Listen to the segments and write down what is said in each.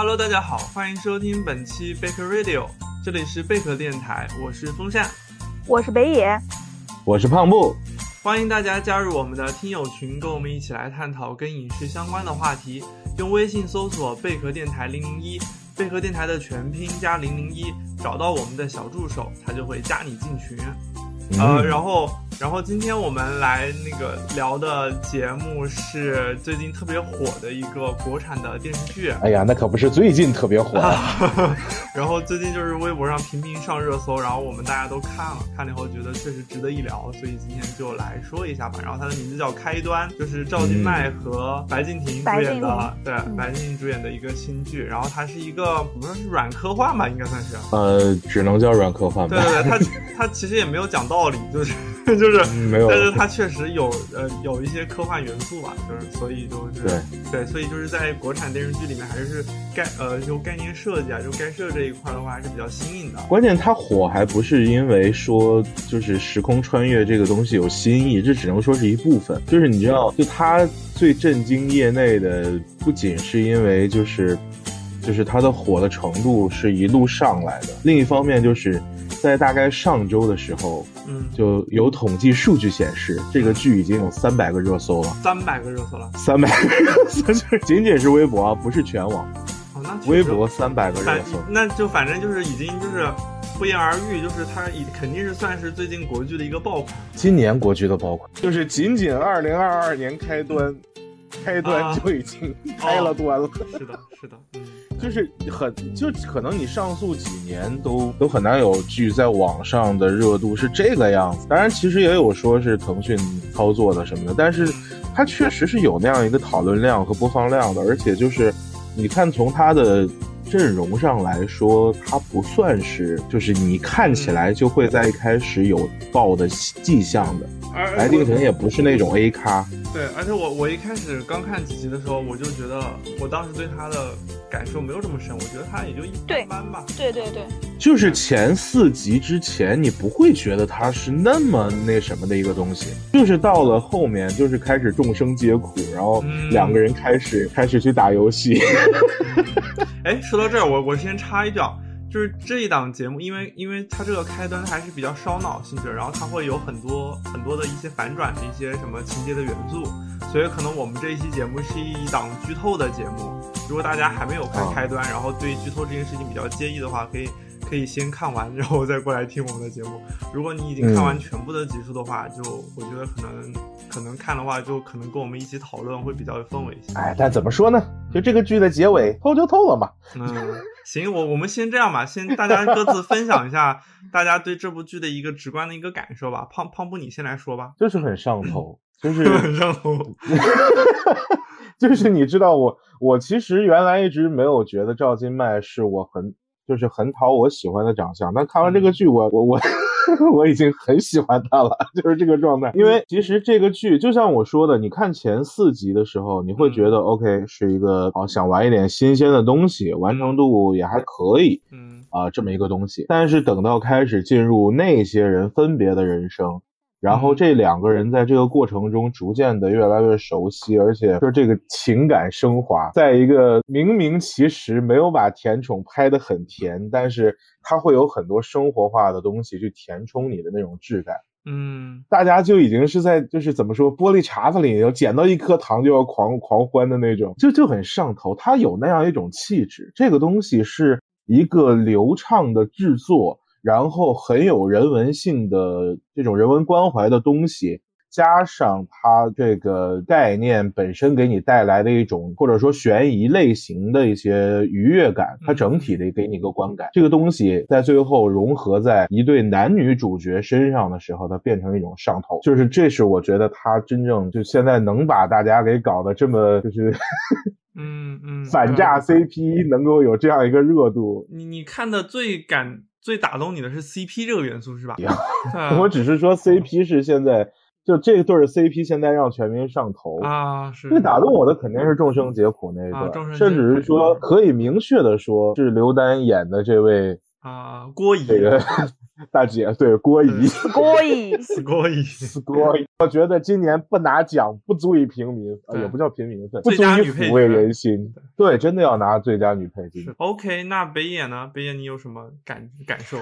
Hello，大家好，欢迎收听本期贝壳 Radio，这里是贝壳电台，我是风扇，我是北野，我是胖布，欢迎大家加入我们的听友群，跟我们一起来探讨跟影视相关的话题。用微信搜索贝壳电台零零一，贝壳电台的全拼加零零一，找到我们的小助手，他就会加你进群。呃，然后，然后今天我们来那个聊的节目是最近特别火的一个国产的电视剧。哎呀，那可不是最近特别火。然后最近就是微博上频频上热搜，然后我们大家都看了，看了以后觉得确实值得一聊，所以今天就来说一下吧。然后它的名字叫《开端》，就是赵今麦和白敬亭主演的，对，白敬亭主演的一个新剧。然后它是一个怎么说是软科幻吧，应该算是。呃，只能叫软科幻吧。对对对，它它其实也没有讲。道理就是 就是没有，但是它确实有呃有一些科幻元素吧，就是所以就是对对，所以就是在国产电视剧里面还是概呃就概念设计啊，就该设这一块的话还是比较新颖的。关键它火还不是因为说就是时空穿越这个东西有新意，这只能说是一部分。就是你知道，就它最震惊业内的，不仅是因为就是就是它的火的程度是一路上来的，另一方面就是。在大概上周的时候，嗯，就有统计数据显示，这个剧已经有三百个热搜了。三百个热搜了，三百个热搜，仅仅是微博啊，不是全网。哦，那微博三百个热搜，那就反正就是已经就是不言而喻，就是它已肯定是算是最近国剧的一个爆款。今年国剧的爆款，就是仅仅二零二二年开端，开端就已经开了端了。是的，是的，嗯。就是很就可能你上诉几年都都很难有剧在网上的热度是这个样子。当然，其实也有说是腾讯操作的什么的，但是它确实是有那样一个讨论量和播放量的。而且就是你看从它的阵容上来说，它不算是就是你看起来就会在一开始有爆的迹象的。白敬亭也不是那种 A 咖。对，而且我我一开始刚看几集的时候，我就觉得我当时对他的。感受没有这么深，我觉得他也就一般吧。对对对，就是前四集之前，你不会觉得他是那么那什么的一个东西，就是到了后面，就是开始众生皆苦，然后两个人开始开始去打游戏。哎，说到这儿，我我先插一脚。就是这一档节目，因为因为它这个开端还是比较烧脑性质，然后它会有很多很多的一些反转的一些什么情节的元素，所以可能我们这一期节目是一档剧透的节目。如果大家还没有看开端，然后对剧透这件事情比较介意的话，可以。可以先看完，然后再过来听我们的节目。如果你已经看完全部的集数的话，就我觉得可能可能看的话，就可能跟我们一起讨论会比较有氛围一些。哎，但怎么说呢？就这个剧的结尾透就透了嘛。嗯，行，我我们先这样吧，先大家各自分享一下 大家对这部剧的一个直观的一个感受吧。胖胖布，你先来说吧。就是很上头，就是很上头。就是你知道我，我其实原来一直没有觉得赵今麦是我很。就是很讨我喜欢的长相，但看完这个剧，我我我我 已经很喜欢他了，就是这个状态。因为其实这个剧就像我说的，你看前四集的时候，你会觉得 OK 是一个好想玩一点新鲜的东西，完成度也还可以，嗯啊这么一个东西。但是等到开始进入那些人分别的人生。然后这两个人在这个过程中逐渐的越来越熟悉，而且说这个情感升华，在一个明明其实没有把甜宠拍得很甜，但是它会有很多生活化的东西去填充你的那种质感。嗯，大家就已经是在就是怎么说玻璃碴子里捡到一颗糖就要狂狂欢的那种，就就很上头。它有那样一种气质，这个东西是一个流畅的制作。然后很有人文性的这种人文关怀的东西，加上它这个概念本身给你带来的一种或者说悬疑类型的一些愉悦感，它整体的给你一个观感。这个东西在最后融合在一对男女主角身上的时候，它变成一种上头。就是这是我觉得它真正就现在能把大家给搞得这么就是嗯嗯 反诈 CP 能够有这样一个热度。你你看的最感。最打动你的是 CP 这个元素是吧？我只是说 CP 是现在就这对 CP 现在让全民上头啊！是最打动我的肯定是众生皆苦那一段，甚至是说可以明确的说是刘丹演的这位啊，郭姨这个 大姐对郭姨，郭姨，郭姨，郭姨，我觉得今年不拿奖不足以平民，呃，也不叫平民粉，不足以抚慰人心。对，真的要拿最佳女配角。OK，那北野呢？北野你有什么感感受？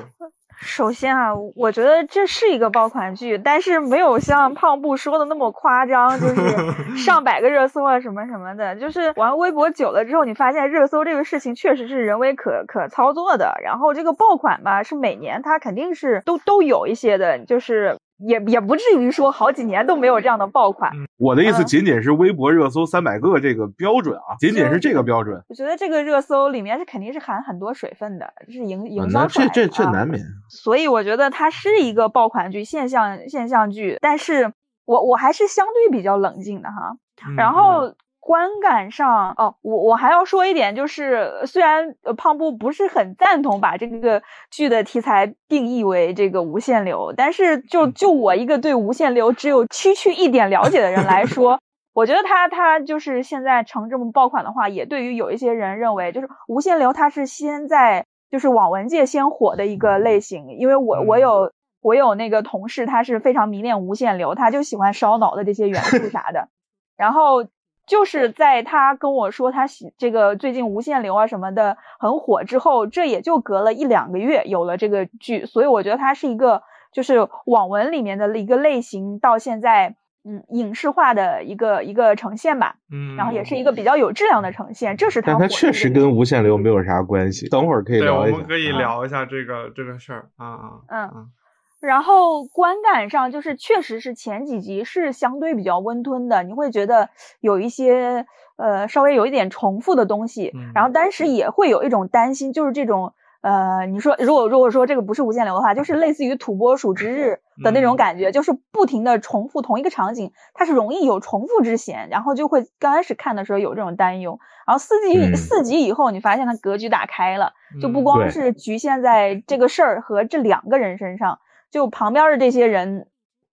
首先啊，我觉得这是一个爆款剧，但是没有像胖布说的那么夸张，就是 上百个热搜啊什么什么的。就是玩微博久了之后，你发现热搜这个事情确实是人为可可操作的。然后这个爆款吧，是每年它肯定是都都有一些的，就是。也也不至于说好几年都没有这样的爆款。我的意思仅仅是微博热搜三百个这个标准啊，仅仅是这个标准。我觉得这个热搜里面是肯定是含很多水分的，是营营销出来的。这这这难免。所以我觉得它是一个爆款剧、现象现象剧，但是我我还是相对比较冷静的哈。然后。观感上哦，我我还要说一点，就是虽然胖布不是很赞同把这个剧的题材定义为这个无限流，但是就就我一个对无限流只有区区一点了解的人来说，我觉得他他就是现在成这么爆款的话，也对于有一些人认为，就是无限流它是先在就是网文界先火的一个类型，因为我我有我有那个同事，他是非常迷恋无限流，他就喜欢烧脑的这些元素啥的，然后。就是在他跟我说他喜这个最近无限流啊什么的很火之后，这也就隔了一两个月有了这个剧，所以我觉得它是一个就是网文里面的一个类型，到现在嗯影视化的一个一个呈现吧，嗯，然后也是一个比较有质量的呈现，这是它。但它确实跟无限流没有啥关系，等会儿可以聊一下。我们可以聊一下这个这个事儿啊啊嗯。然后观感上就是，确实是前几集是相对比较温吞的，你会觉得有一些呃稍微有一点重复的东西，然后当时也会有一种担心，就是这种呃你说如果如果说这个不是无限流的话，就 是类似于土拨鼠之日 的那种感觉，就是不停的重复同一个场景，它是容易有重复之嫌，然后就会刚开始看的时候有这种担忧，然后四集四集以后，你发现它格局打开了，就不光是局限在这个事儿和这两个人身上。就旁边的这些人，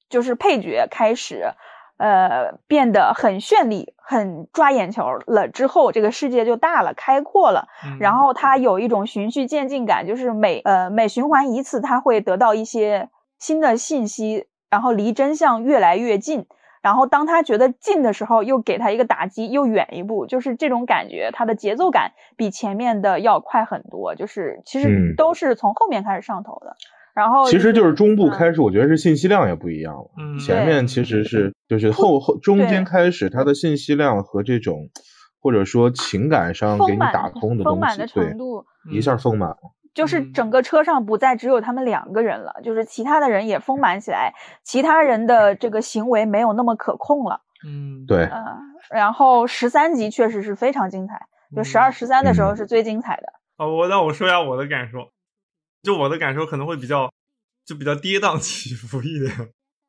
就是配角开始，呃，变得很绚丽、很抓眼球了。之后，这个世界就大了、开阔了。然后他有一种循序渐进感，就是每呃每循环一次，他会得到一些新的信息，然后离真相越来越近。然后当他觉得近的时候，又给他一个打击，又远一步。就是这种感觉，他的节奏感比前面的要快很多。就是其实都是从后面开始上头的。然后其实就是中部开始，我觉得是信息量也不一样了。嗯，前面其实是就是后后中间开始，它的信息量和这种或者说情感上给你打通的东西，对，一下丰满了。就是整个车上不再只有他们两个人了，就是其他的人也丰满起来，其他人的这个行为没有那么可控了。嗯，对。嗯，然后十三集确实是非常精彩，就十二十三的时候是最精彩的。哦，我那我说一下我的感受。就我的感受可能会比较，就比较跌宕起伏一点，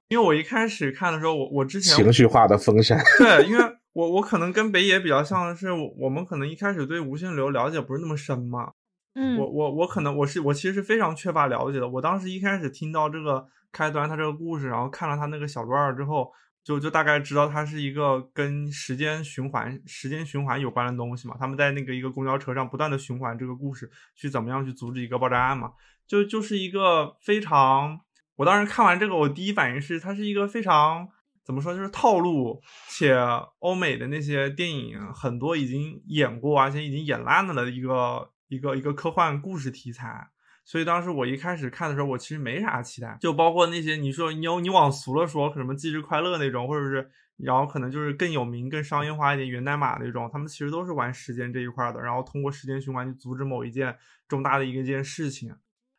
因为我一开始看的时候，我我之前情绪化的风扇，对，因为我我可能跟北野比较像的是，我们可能一开始对无限流了解不是那么深嘛，嗯，我我我可能我是我其实是非常缺乏了解的，我当时一开始听到这个开端，他这个故事，然后看了他那个小段之后。就就大概知道它是一个跟时间循环、时间循环有关的东西嘛。他们在那个一个公交车上不断的循环这个故事，去怎么样去阻止一个爆炸案嘛？就就是一个非常，我当时看完这个，我第一反应是它是一个非常怎么说，就是套路且欧美的那些电影很多已经演过，而且已经演烂了的一个一个一个科幻故事题材。所以当时我一开始看的时候，我其实没啥期待，就包括那些你说你你往俗了说，什么忌日快乐那种，或者是然后可能就是更有名、更商业化一点源代码那种，他们其实都是玩时间这一块的，然后通过时间循环去阻止某一件重大的一个件事情。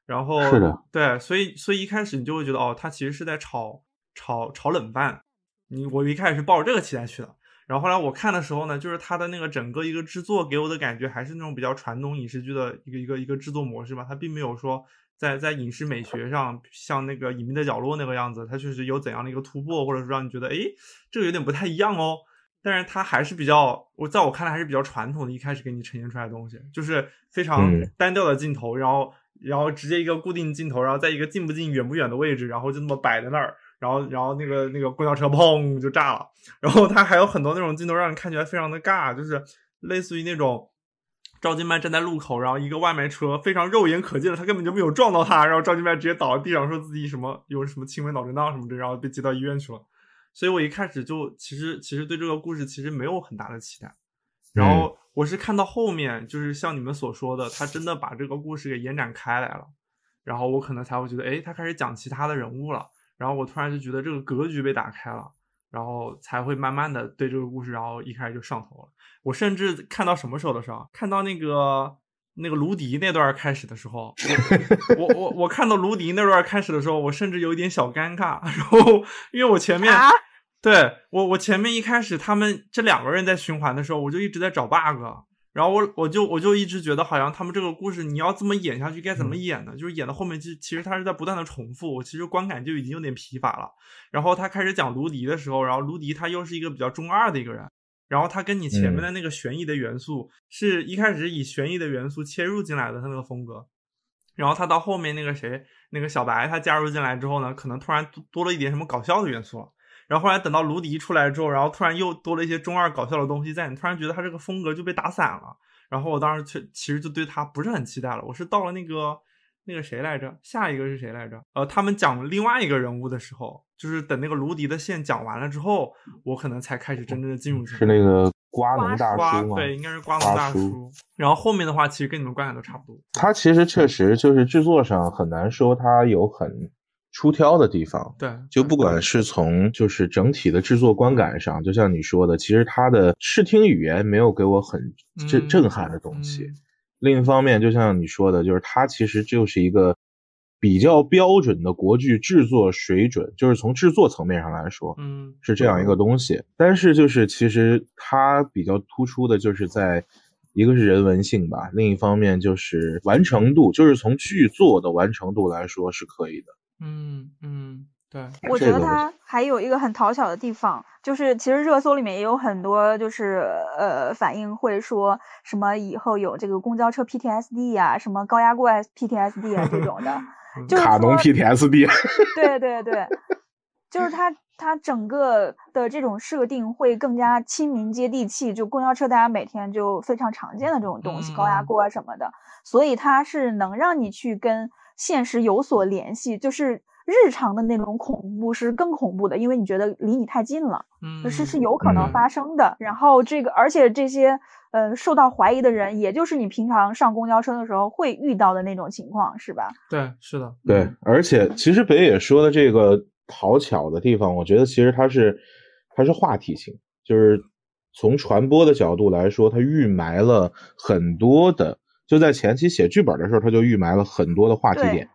然后是的，对，所以所以一开始你就会觉得哦，他其实是在炒炒炒冷饭。你我一开始是抱着这个期待去的。然后后来我看的时候呢，就是它的那个整个一个制作给我的感觉还是那种比较传统影视剧的一个一个一个制作模式吧，它并没有说在在影视美学上像那个隐秘的角落那个样子，它确实有怎样的一个突破，或者说让你觉得哎这个有点不太一样哦。但是它还是比较我在我看来还是比较传统的，一开始给你呈现出来的东西就是非常单调的镜头，然后然后直接一个固定镜头，然后在一个近不近远不远的位置，然后就那么摆在那儿。然后，然后那个那个公交车 砰就炸了。然后它还有很多那种镜头，让人看起来非常的尬，就是类似于那种赵今麦站在路口，然后一个外卖车非常肉眼可见的，他根本就没有撞到他，然后赵今麦直接倒在地上，说自己什么有什么轻微脑震荡什么的，然后被接到医院去了。所以我一开始就其实其实对这个故事其实没有很大的期待，然后我是看到后面，就是像你们所说的，他真的把这个故事给延展开来了，然后我可能才会觉得，哎，他开始讲其他的人物了，然后我突然就觉得这个格局被打开了。然后才会慢慢的对这个故事，然后一开始就上头了。我甚至看到什么时候的时候，看到那个那个卢迪那段开始的时候，我我我看到卢迪那段开始的时候，我甚至有一点小尴尬。然后因为我前面对我我前面一开始他们这两个人在循环的时候，我就一直在找 bug。然后我我就我就一直觉得好像他们这个故事你要这么演下去该怎么演呢？就是演到后面其实其实他是在不断的重复，我其实观感就已经有点疲乏了。然后他开始讲卢迪的时候，然后卢迪他又是一个比较中二的一个人，然后他跟你前面的那个悬疑的元素是一开始以悬疑的元素切入进来的他那个风格，然后他到后面那个谁那个小白他加入进来之后呢，可能突然多了一点什么搞笑的元素了。然后后来等到卢迪出来之后，然后突然又多了一些中二搞笑的东西在，你突然觉得他这个风格就被打散了。然后我当时却其实就对他不是很期待了。我是到了那个那个谁来着？下一个是谁来着？呃，他们讲另外一个人物的时候，就是等那个卢迪的线讲完了之后，我可能才开始真正的进入。是那个瓜农大叔吗？对，应该是瓜农大叔。然后后面的话，其实跟你们观感都差不多。他其实确实就是制作上很难说他有很。出挑的地方，对，就不管是从就是整体的制作观感上，就像你说的，其实它的视听语言没有给我很震震撼的东西。另一方面，就像你说的，就是它其实就是一个比较标准的国剧制作水准，就是从制作层面上来说，嗯，是这样一个东西。但是就是其实它比较突出的就是在一个是人文性吧，另一方面就是完成度，就是从剧作的完成度来说是可以的。嗯嗯，对，我觉得它还有一个很讨巧的地方，就是其实热搜里面也有很多就是呃反应会说什么以后有这个公交车 PTSD 呀，什么高压锅 PTSD 啊这种的，就是卡农 PTSD。对对对，就是它它整个的这种设定会更加亲民接地气，就公交车大家每天就非常常见的这种东西，高压锅啊什么的，所以它是能让你去跟。现实有所联系，就是日常的那种恐怖是更恐怖的，因为你觉得离你太近了，嗯，是是有可能发生的。然后这个，而且这些呃受到怀疑的人，也就是你平常上公交车的时候会遇到的那种情况，是吧？对，是的，对。而且其实北野说的这个讨巧的地方，我觉得其实它是它是话题性，就是从传播的角度来说，它预埋了很多的。就在前期写剧本的时候，他就预埋了很多的话题点，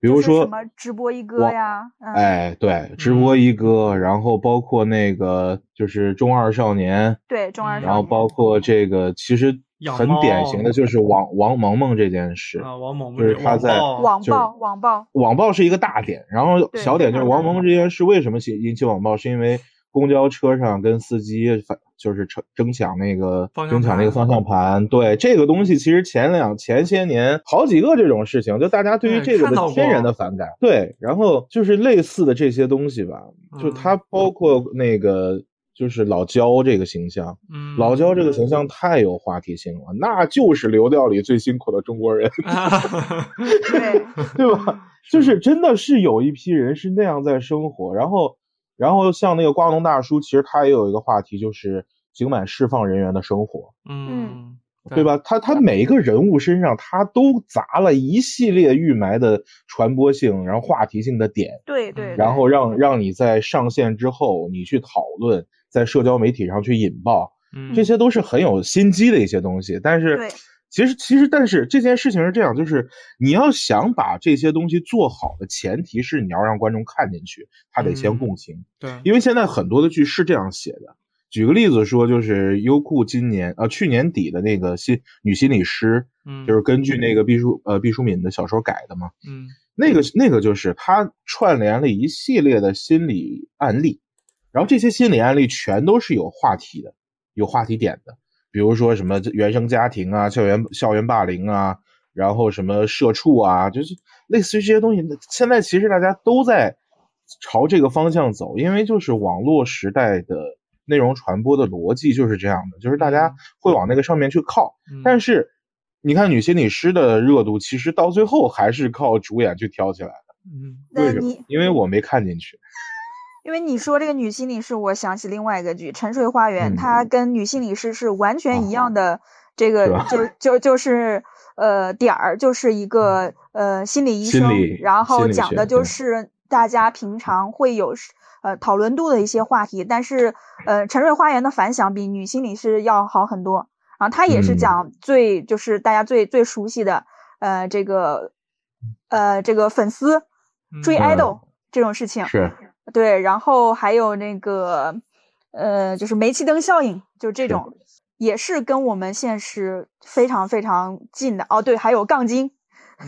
比如说什么直播一哥呀，哎，对，直播一哥，然后包括那个就是中二少年，对中二少年，然后包括这个其实很典型的就是王王萌萌这件事啊，王萌萌就是他在网暴网暴网暴。是一个大点，然后小点就是王萌萌这件事为什么引引起网暴，是因为公交车上跟司机反。就是争争抢那个争抢那个方向盘，对这个东西，其实前两前些年好几个这种事情，就大家对于这个的天然的反感。对，然后就是类似的这些东西吧，就它包括那个就是老焦这个形象，老焦这个形象太有话题性了，那就是流调里最辛苦的中国人，对 对吧？就是真的是有一批人是那样在生活，然后。然后像那个瓜农大叔，其实他也有一个话题，就是刑满释放人员的生活，嗯，对吧？他他每一个人物身上，他都砸了一系列预埋的传播性，然后话题性的点，对对，然后让让你在上线之后，你去讨论，在社交媒体上去引爆，这些都是很有心机的一些东西，但是。其实，其实，但是这件事情是这样，就是你要想把这些东西做好的前提是你要让观众看进去，他得先共情。对，因为现在很多的剧是这样写的。举个例子说，就是优酷今年呃去年底的那个心女心理师，嗯，就是根据那个毕淑呃毕淑敏的小说改的嘛，嗯，那个那个就是他串联了一系列的心理案例，然后这些心理案例全都是有话题的，有话题点的。比如说什么原生家庭啊，校园校园霸凌啊，然后什么社畜啊，就是类似于这些东西。现在其实大家都在朝这个方向走，因为就是网络时代的内容传播的逻辑就是这样的，就是大家会往那个上面去靠。但是你看女心理师的热度，其实到最后还是靠主演去挑起来的。嗯，为什么？因为我没看进去。因为你说这个女心理师，我想起另外一个剧《沉睡花园》，它跟女心理师是完全一样的。这个就就就是呃点儿，就是一个呃心理医生，然后讲的就是大家平常会有呃讨论度的一些话题。但是呃《沉睡花园》的反响比女心理师要好很多。然后他也是讲最就是大家最最熟悉的呃这个呃这个粉丝追 idol 这种事情是。对，然后还有那个，呃，就是煤气灯效应，就这种，也是跟我们现实非常非常近的。哦，对，还有杠精。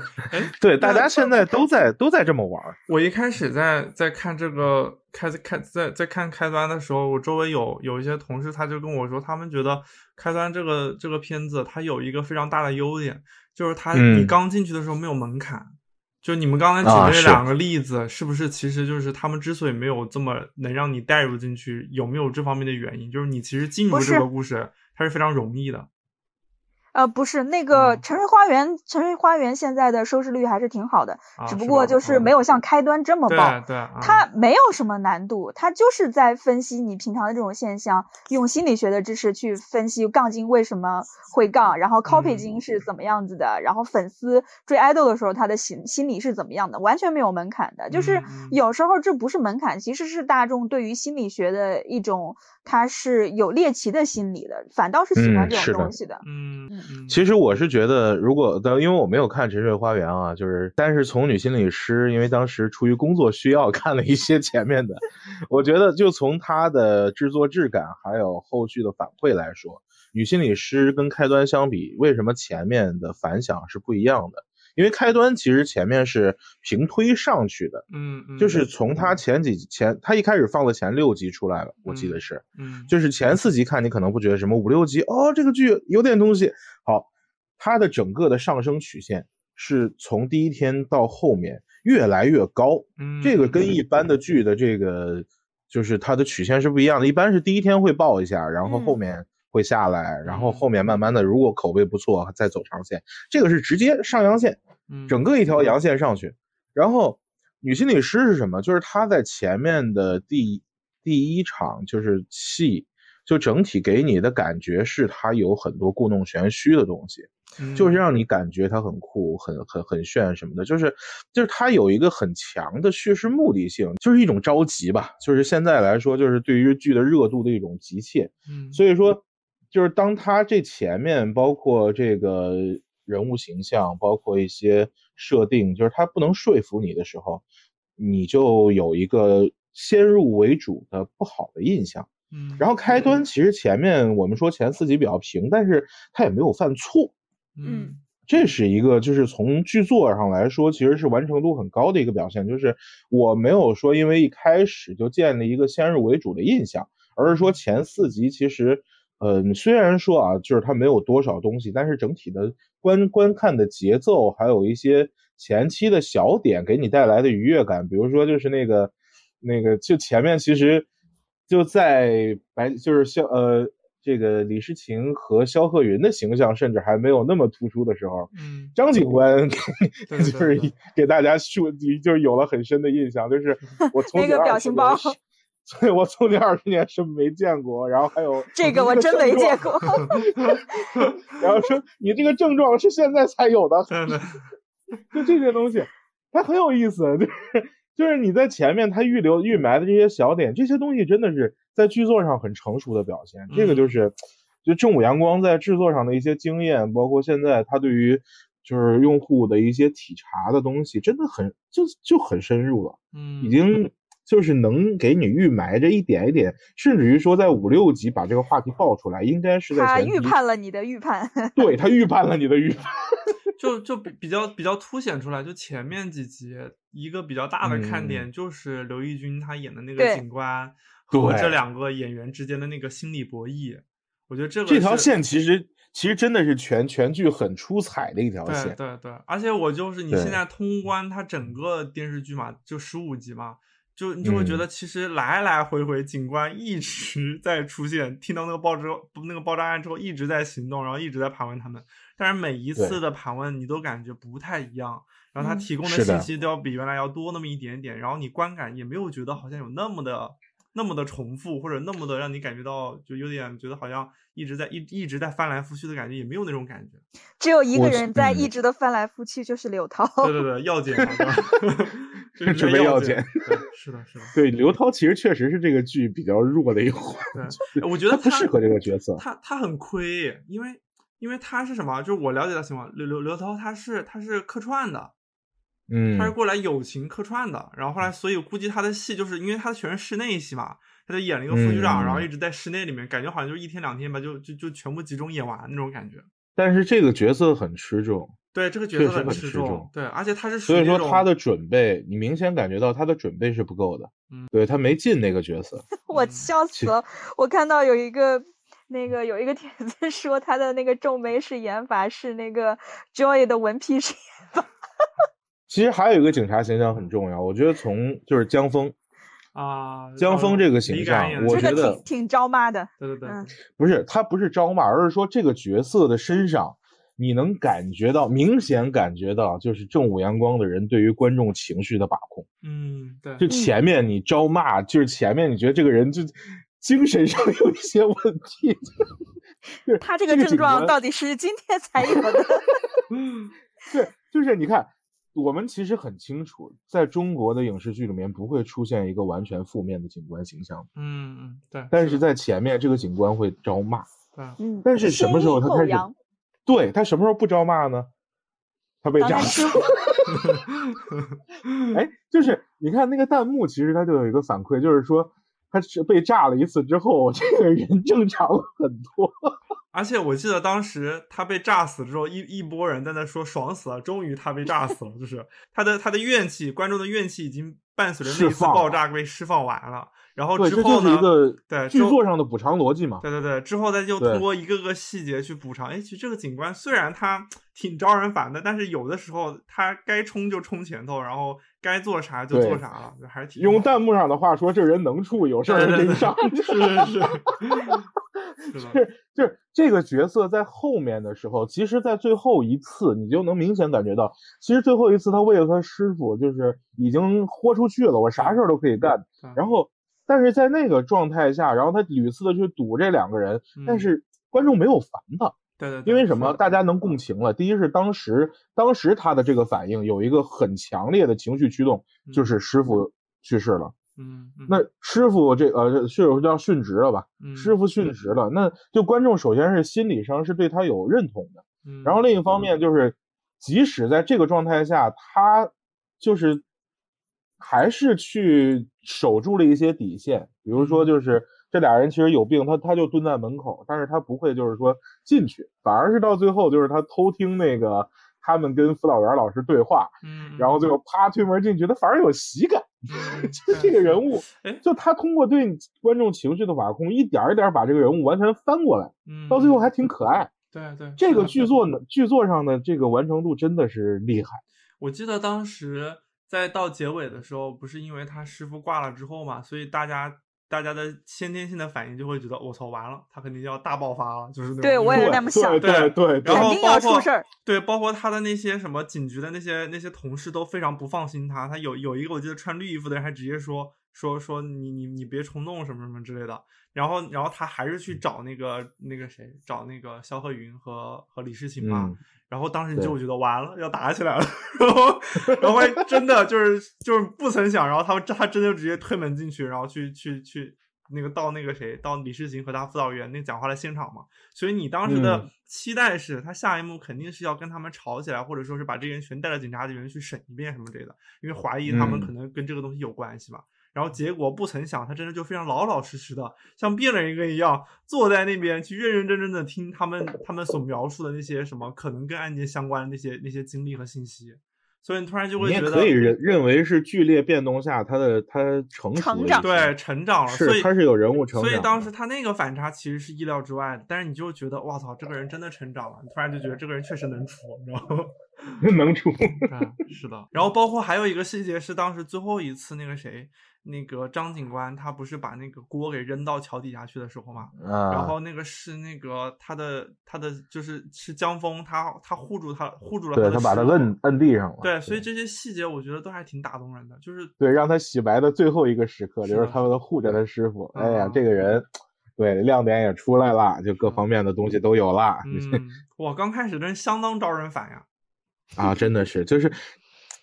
对，大家现在都在都在这么玩。我一开始在在看这个开开在在看开端的时候，我周围有有一些同事，他就跟我说，他们觉得开端这个这个片子它有一个非常大的优点，就是它你刚进去的时候没有门槛。就你们刚才举的这两个例子，是不是其实就是他们之所以没有这么能让你带入进去，有没有这方面的原因？就是你其实进入这个故事，它是非常容易的。呃，不是那个《沉睡花园》，《沉睡花园》现在的收视率还是挺好的，只不过就是没有像开端这么爆。对，它没有什么难度，它就是在分析你平常的这种现象，用心理学的知识去分析杠精为什么会杠，然后 copy 精是怎么样子的，然后粉丝追 idol 的时候他的心心理是怎么样的，完全没有门槛的。就是有时候这不是门槛，其实是大众对于心理学的一种。他是有猎奇的心理的，反倒是喜欢这种东西的。嗯其实我是觉得，如果的，因为我没有看《沉睡花园》啊，就是，但是从女心理师，因为当时出于工作需要 看了一些前面的，我觉得就从它的制作质感还有后续的反馈来说，女心理师跟开端相比，为什么前面的反响是不一样的？因为开端其实前面是平推上去的，嗯，就是从他前几前，他一开始放的前六集出来了，我记得是，嗯，就是前四集看你可能不觉得什么，五六集哦，这个剧有点东西。好，它的整个的上升曲线是从第一天到后面越来越高，嗯，这个跟一般的剧的这个就是它的曲线是不一样的，一般是第一天会爆一下，然后后面。会下来，然后后面慢慢的，如果口碑不错，再走长线。这个是直接上阳线，整个一条阳线上去。然后女心理师是什么？就是她在前面的第第一场就是戏，就整体给你的感觉是她有很多故弄玄虚的东西，就是让你感觉她很酷、很很很炫什么的。就是就是她有一个很强的叙事目的性，就是一种着急吧。就是现在来说，就是对于剧的热度的一种急切。嗯，所以说。就是当他这前面包括这个人物形象，包括一些设定，就是他不能说服你的时候，你就有一个先入为主的不好的印象。嗯，然后开端其实前面我们说前四集比较平，但是他也没有犯错。嗯，这是一个就是从剧作上来说，其实是完成度很高的一个表现。就是我没有说因为一开始就建立一个先入为主的印象，而是说前四集其实。嗯，虽然说啊，就是它没有多少东西，但是整体的观观看的节奏，还有一些前期的小点给你带来的愉悦感，比如说就是那个那个，就前面其实就在白，就是肖呃这个李诗情和肖鹤云的形象甚至还没有那么突出的时候，嗯，张警官 就是给大家树就是有了很深的印象，就是我 从那个表情包。所以我从这二十年是没见过，然后还有 这个我真没见过。然后说你这个症状是现在才有的，就这些东西，它很有意思。就是就是你在前面它预留预埋的这些小点，这些东西真的是在剧作上很成熟的表现。这个就是就正午阳光在制作上的一些经验，包括现在他对于就是用户的一些体察的东西，真的很就就很深入了。嗯，已经。就是能给你预埋着一点一点，甚至于说在五六集把这个话题爆出来，应该是在他预判了你的预判，对他预判了你的预判，就就比比较比较凸显出来。就前面几集一个比较大的看点就是刘奕君他演的那个警官和这两个演员之间的那个心理博弈，我觉得这个这条线其实其实真的是全全剧很出彩的一条线，对对对，而且我就是你现在通关它整个电视剧嘛，就十五集嘛。就你就会觉得其实来来回回警官一直在出现，听到那个爆之后，那个爆炸案之后一直在行动，然后一直在盘问他们，但是每一次的盘问你都感觉不太一样，然后他提供的信息都要比原来要多那么一点点，然后你观感也没有觉得好像有那么的。那么的重复，或者那么的让你感觉到，就有点觉得好像一直在一一直在翻来覆去的感觉，也没有那种感觉。只有一个人在一直的翻来覆去，就是刘涛。对对对，要剪，准备要剪。是的，是的。对，刘涛其实确实是这个剧比较弱的一环。对，我觉得他不适合这个角色。他他很亏，因为因为他是什么？就是我了解的情况，刘刘刘涛他是他是客串的。嗯，他是过来友情客串的，然后后来，所以估计他的戏就是因为他全是室内戏嘛，他就演了一个副局长，然后一直在室内里面，感觉好像就一天两天吧，就就就全部集中演完那种感觉。但是这个角色很吃重，对这个角色很吃重，对，而且他是所以说他的准备，你明显感觉到他的准备是不够的，嗯，对他没进那个角色，我笑死了。我看到有一个那个有一个帖子说他的那个皱眉式演法是那个 Joy 的文批式演法。其实还有一个警察形象很重要，我觉得从就是江峰啊，江峰这个形象，我觉得挺挺招骂的。对对对，不是他不是招骂，而是说这个角色的身上，你能感觉到明显感觉到，就是正午阳光的人对于观众情绪的把控。嗯，对。就前面你招骂，就是前面你觉得这个人就精神上有一些问题。他这个症状到底是今天才有的？对，就是你看。我们其实很清楚，在中国的影视剧里面不会出现一个完全负面的警官形象。嗯嗯，对。但是在前面，这个警官会招骂。对，嗯。但是什么时候他开始？对他什么时候不招骂呢？他被炸死。哎，就是你看那个弹幕，其实他就有一个反馈，就是说他是被炸了一次之后，这个人正常了很多。而且我记得当时他被炸死之后，一一波人在那说爽死了，终于他被炸死了，就是他的他的怨气，观众的怨气已经伴随着那一次爆炸被释放完了。然后之后呢？对，剧作上的补偿逻辑嘛。对对对，之后再就通过一个个细节去补偿。哎，其实这个警官虽然他挺招人烦的，但是有的时候他该冲就冲前头，然后该做啥就做啥了，还是挺。用弹幕上的话说，这人能处，有事儿就给上。是是是。是 就是这个角色在后面的时候，其实，在最后一次，你就能明显感觉到，其实最后一次他为了他师傅，就是已经豁出去了，我啥事儿都可以干。然后，但是在那个状态下，然后他屡次的去堵这两个人，但是观众没有烦他。对对。因为什么？大家能共情了。第一是当时，当时他的这个反应有一个很强烈的情绪驱动，就是师傅去世了。嗯，那师傅这呃，血手叫殉职了吧？师傅殉职了，那就观众首先是心理上是对他有认同的，然后另一方面就是，即使在这个状态下，他就是还是去守住了一些底线，比如说就是这俩人其实有病，他他就蹲在门口，但是他不会就是说进去，反而是到最后就是他偷听那个他们跟辅导员老师对话，嗯，然后最后啪推门进去，他反而有喜感。就这个人物，就他通过对观众情绪的把控，一点一点把这个人物完全翻过来，到最后还挺可爱。对对，这个剧作呢，剧作上的这个完成度真的是厉害。我记得当时在到结尾的时候，不是因为他师傅挂了之后嘛，所以大家。大家的先天性的反应就会觉得我操完了，他肯定要大爆发了，就是那种。对我也那么想。对对，然后包括对，包括他的那些什么警局的那些那些同事都非常不放心他。他有有一个我记得穿绿衣服的人还直接说说说你你你别冲动什么什么之类的。然后然后他还是去找那个那个谁找那个肖鹤云和和李世琴嘛。然后当时你就觉得完了要打起来了，然后然后真的就是就是不曾想，然后他们他真的直接推门进去，然后去去去那个到那个谁到李世行和他辅导员那讲话的现场嘛。所以你当时的期待是他下一幕肯定是要跟他们吵起来，或者说是把这些人全带到警察局里面去审一遍什么之类的，因为怀疑他们可能跟这个东西有关系嘛。然后结果不曾想，他真的就非常老老实实的，像变了一个一样，坐在那边去认认真真的听他们他们所描述的那些什么可能跟案件相关的那些那些经历和信息。所以你突然就会觉得，可以认认为是剧烈变动下他的他成成长，对成长了，所以他是有人物成长。所以当时他那个反差其实是意料之外的，但是你就觉得哇操，这个人真的成长了，你突然就觉得这个人确实能出，你知道吗？能出。是的。然后包括还有一个细节是，当时最后一次那个谁。那个张警官他不是把那个锅给扔到桥底下去的时候嘛，然后那个是那个他的他的就是是江峰，他他护住他护住了，对他把他摁摁地上了。对，所以这些细节我觉得都还挺打动人的，就是对让他洗白的最后一个时刻，就是他们护着他师傅。哎呀，这个人，对亮点也出来了，就各方面的东西都有了。嗯，哇，刚开始真相当招人烦呀。啊，真的是，就是，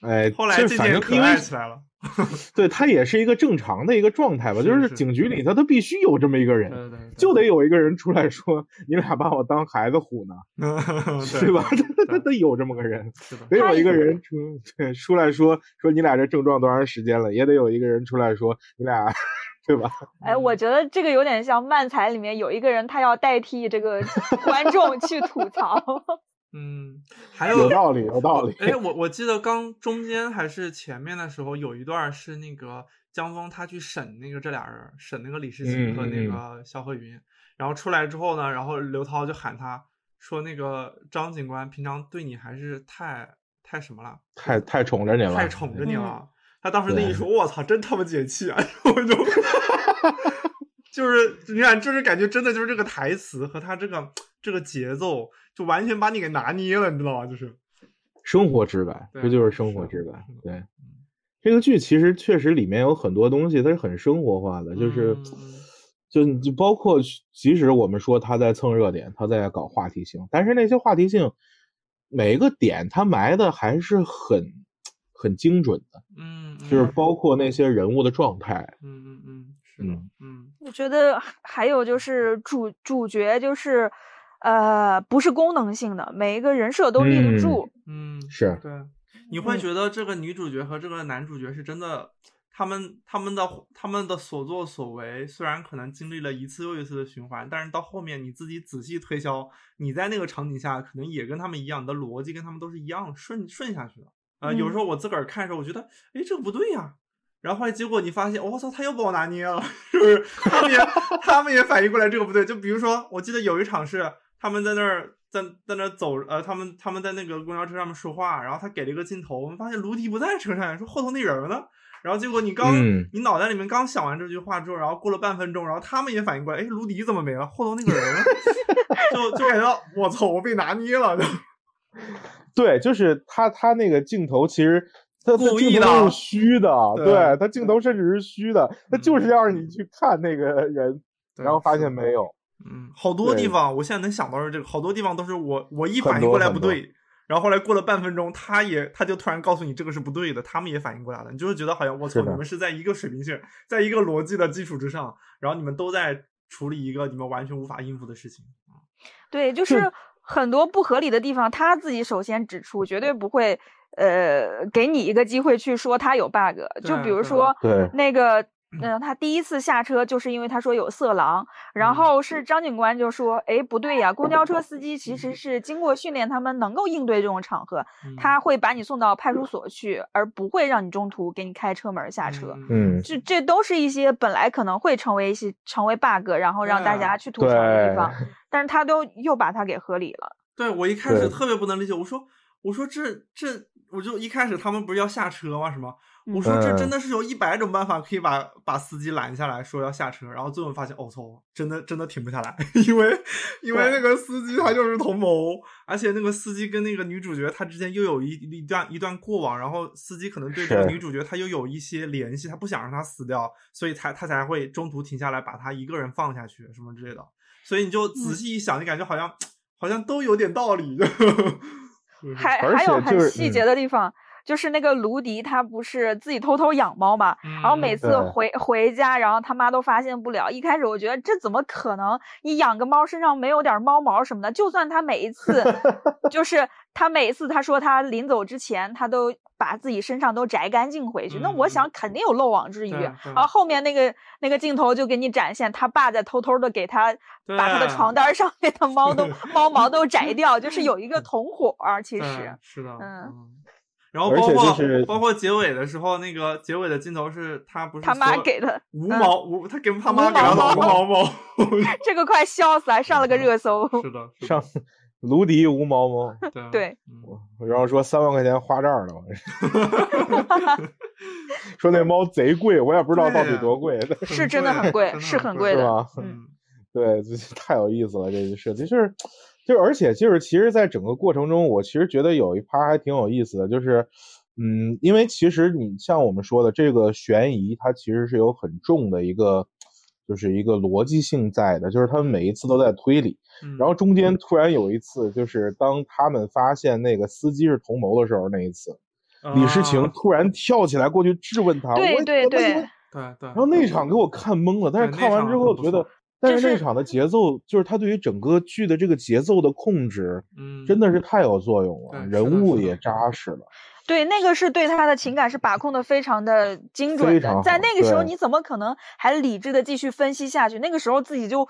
哎，后来反正可爱起来了。对他也是一个正常的一个状态吧，就是警局里头他必须有这么一个人，就得有一个人出来说你俩把我当孩子唬呢，对吧？他他得有这么个人，得有一个人出对出来说说你俩这症状多长时间了，也得有一个人出来说你俩，对吧？哎，我觉得这个有点像漫才里面有一个人他要代替这个观众去吐槽。嗯，还有有道理，有道理。哎，我我记得刚中间还是前面的时候，有一段是那个江峰他去审那个这俩人，审那个李世清和那个肖鹤云，然后出来之后呢，然后刘涛就喊他说：“那个张警官平常对你还是太太什么了，太太宠着你了，太宠着你了。”他当时那一说，我操，真他妈解气啊！我就 就是你看，就是感觉真的就是这个台词和他这个这个节奏。就完全把你给拿捏了，你知道吗？就是生活质感，这就是生活质感。对，这个剧其实确实里面有很多东西，它是很生活化的，就是就就包括，即使我们说他在蹭热点，他在搞话题性，但是那些话题性每一个点他埋的还是很很精准的。嗯，就是包括那些人物的状态。嗯嗯嗯，是的，嗯，我觉得还有就是主主角就是。呃，不是功能性的，每一个人设都立得住。嗯，是对。你会觉得这个女主角和这个男主角是真的，他们他们的他们的所作所为，虽然可能经历了一次又一次的循环，但是到后面你自己仔细推敲，你在那个场景下可能也跟他们一样，你的逻辑跟他们都是一样顺顺下去的。呃，有时候我自个儿看的时候，我觉得，哎，这个不对呀。然后后来结果你发现，我操，他又把我拿捏了，是不是？他们也他们也反应过来这个不对。就比如说，我记得有一场是。他们在那儿在在那儿走，呃，他们他们在那个公交车上面说话，然后他给了一个镜头，我们发现卢迪不在车上，说后头那人呢？然后结果你刚你脑袋里面刚想完这句话之后，然后过了半分钟，然后他们也反应过来，哎，卢迪怎么没了？后头那个人呢？就 就感觉我操，我被拿捏了。对，就是他他那个镜头其实他故意的是虚的，对他镜头甚至是虚的，他就是让你去看那个人，然后发现没有。嗯，好多地方，我现在能想到是这个，好多地方都是我我一反应过来不对，然后后来过了半分钟，他也他就突然告诉你这个是不对的，他们也反应过来了，你就会觉得好像我操，你们是在一个水平线，在一个逻辑的基础之上，然后你们都在处理一个你们完全无法应付的事情。对，就是很多不合理的地方，他自己首先指出，绝对不会呃给你一个机会去说他有 bug，就比如说那个。嗯，他第一次下车就是因为他说有色狼，然后是张警官就说，哎，不对呀，公交车司机其实是经过训练，他们能够应对这种场合，他会把你送到派出所去，而不会让你中途给你开车门下车。嗯，这这都是一些本来可能会成为一些成为 bug，然后让大家去吐槽的地方，但是他都又把它给合理了。对我一开始特别不能理解，我说我说这这，我就一开始他们不是要下车吗？什么？我说这真的是有一百种办法可以把把司机拦下来说要下车，然后最后发现哦操，真的真的停不下来，因为因为那个司机他。就是同谋，而且那个司机跟那个女主角他之间又有一一段一段过往，然后司机可能对这个女主角他又有一些联系，他不想让她死掉，所以才他才会中途停下来把她一个人放下去什么之类的，所以你就仔细一想，你感觉好像好像都有点道理，还还有很细节的地方。就是那个卢迪，他不是自己偷偷养猫嘛，然后每次回回家，然后他妈都发现不了。一开始我觉得这怎么可能？你养个猫身上没有点猫毛什么的，就算他每一次，就是他每一次他说他临走之前，他都把自己身上都摘干净回去。那我想肯定有漏网之鱼。然后后面那个那个镜头就给你展现他爸在偷偷的给他把他的床单上面的猫都 猫毛都摘掉，就是有一个同伙。其实是的，嗯。然后包括包括结尾的时候，那个结尾的镜头是他不是他妈给的无毛无，他给他妈给了无毛毛，这个快笑死，还上了个热搜。是的，上卢迪无毛猫，对，然后说三万块钱花这儿了，说那猫贼贵，我也不知道到底多贵，是真的很贵，是很贵的，是吧？对，太有意思了，这个设计就是，就而且就是，其实，在整个过程中，我其实觉得有一趴还挺有意思的，就是，嗯，因为其实你像我们说的这个悬疑，它其实是有很重的一个。就是一个逻辑性在的，就是他们每一次都在推理，然后中间突然有一次，就是当他们发现那个司机是同谋的时候，那一次，李诗情。突然跳起来过去质问他，对对对。对对，然后那场给我看懵了，但是看完之后觉得，但是那场的节奏，就是他对于整个剧的这个节奏的控制，嗯，真的是太有作用了，人物也扎实了。对，那个是对他的情感是把控的非常的精准的，在那个时候你怎么可能还理智的继续分析下去？那个时候自己就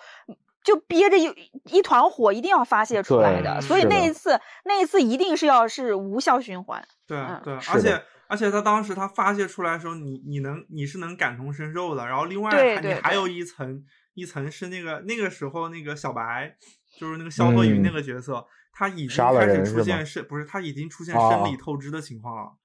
就憋着一一团火，一定要发泄出来的。所以那一次，那一次一定是要是无效循环。对对，而且而且他当时他发泄出来的时候，你你能你是能感同身受的。然后另外你还有一层一层是那个那个时候那个小白，就是那个肖鹤云那个角色。他已经开始出现是不是？他已经出现生理透支的情况了。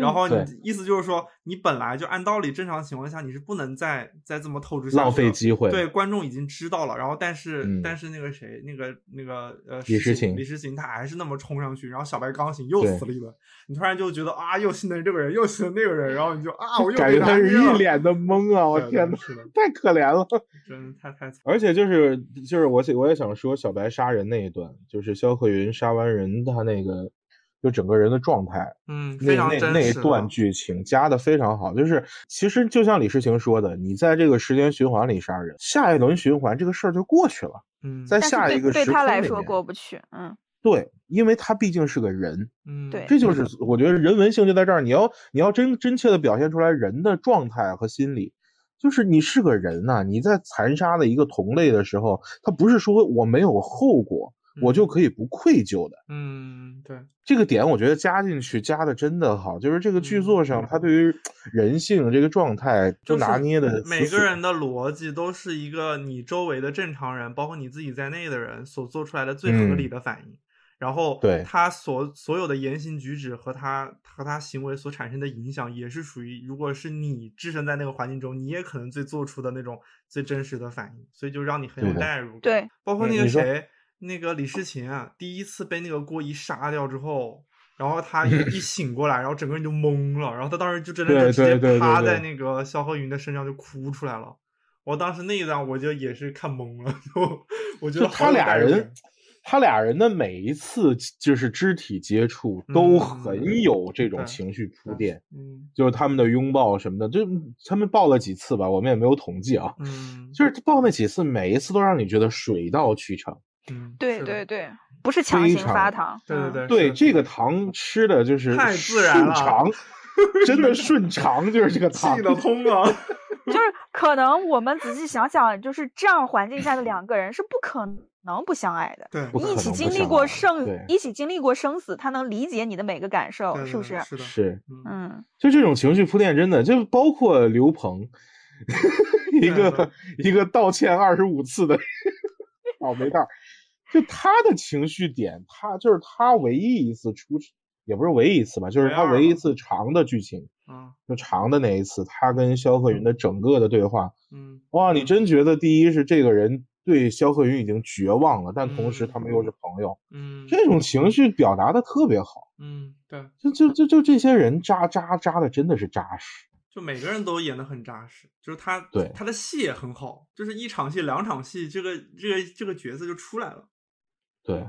然后你意思就是说，你本来就按道理正常情况下你是不能再再这么透支下去，浪费机会。对，观众已经知道了。然后但是但是那个谁，那个那个呃，李诗情，李诗情他还是那么冲上去。然后小白刚醒又死了一轮，你突然就觉得啊，又心疼这个人，又心疼那个人，然后你就啊，我又感觉他是一脸的懵啊！我天呐，太可怜了，真的太太惨。而且就是就是我我也想说，小白杀人那一段，就是肖鹤云杀完人，他那个。就整个人的状态，嗯，那那那一段剧情加的非常好。就是其实就像李诗情说的，你在这个时间循环里杀人，下一轮循环这个事儿就过去了。嗯，在下一个对他来说过不去。嗯，对，因为他毕竟是个人。嗯，对，这就是我觉得人文性就在这儿。你要你要真真切的表现出来人的状态和心理，就是你是个人呐，你在残杀的一个同类的时候，他不是说我没有后果。我就可以不愧疚的，嗯，对。这个点，我觉得加进去加的真的好，就是这个剧作上，他对于。人性这个状态就拿捏的，每个人的逻辑都是一个你周围的正常人，包括你自己在内的人所做出来的最合理的反应，然后对。他所所有的言行举止和他和他行为所产生的影响，也是属于如果是你置身在那个环境中，你也可能最做出的那种最真实的反应，所以就让你很有代入感，对，包括那个谁。那个李世琴啊，第一次被那个郭姨杀掉之后，然后他一 一醒过来，然后整个人就懵了，然后他当时就真的就直接趴在那个肖鹤云的身上就哭出来了。我当时那一段我就也是看懵了，就我觉得他俩人，他俩人的每一次就是肢体接触都很有这种情绪铺垫，嗯，就是他们的拥抱什么的，就他们抱了几次吧，我们也没有统计啊，嗯，就是抱那几次，每一次都让你觉得水到渠成。嗯，对对对，不是强行发糖，对对对，对这个糖吃的就是太自然了，真的顺肠，就是这个糖气得通啊。就是可能我们仔细想想，就是这样环境下的两个人是不可能不相爱的，对，一起经历过生，一起经历过生死，他能理解你的每个感受，是不是？是的，是，嗯，就这种情绪铺垫，真的就包括刘鹏，一个一个道歉二十五次的倒霉蛋。就他的情绪点，他就是他唯一一次出，也不是唯一一次吧，就是他唯一一次长的剧情，嗯，就长的那一次，他跟肖鹤云的整个的对话，嗯，哇，你真觉得第一是这个人对肖鹤云已经绝望了，但同时他们又是朋友，嗯，这种情绪表达的特别好，嗯，对，就就就就这些人扎扎扎的真的是扎实，就每个人都演的很扎实，就是他对他的戏也很好，就是一场戏两场戏，这个这个这个角色就出来了。对，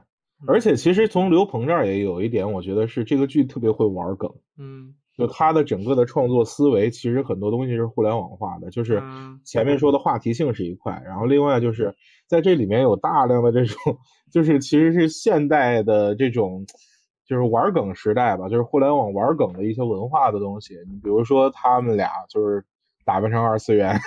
而且其实从刘鹏这儿也有一点，我觉得是这个剧特别会玩梗。嗯，就他的整个的创作思维，其实很多东西是互联网化的。就是前面说的话题性是一块，然后另外就是在这里面有大量的这种，就是其实是现代的这种，就是玩梗时代吧，就是互联网玩梗的一些文化的东西。你比如说他们俩就是打扮成二次元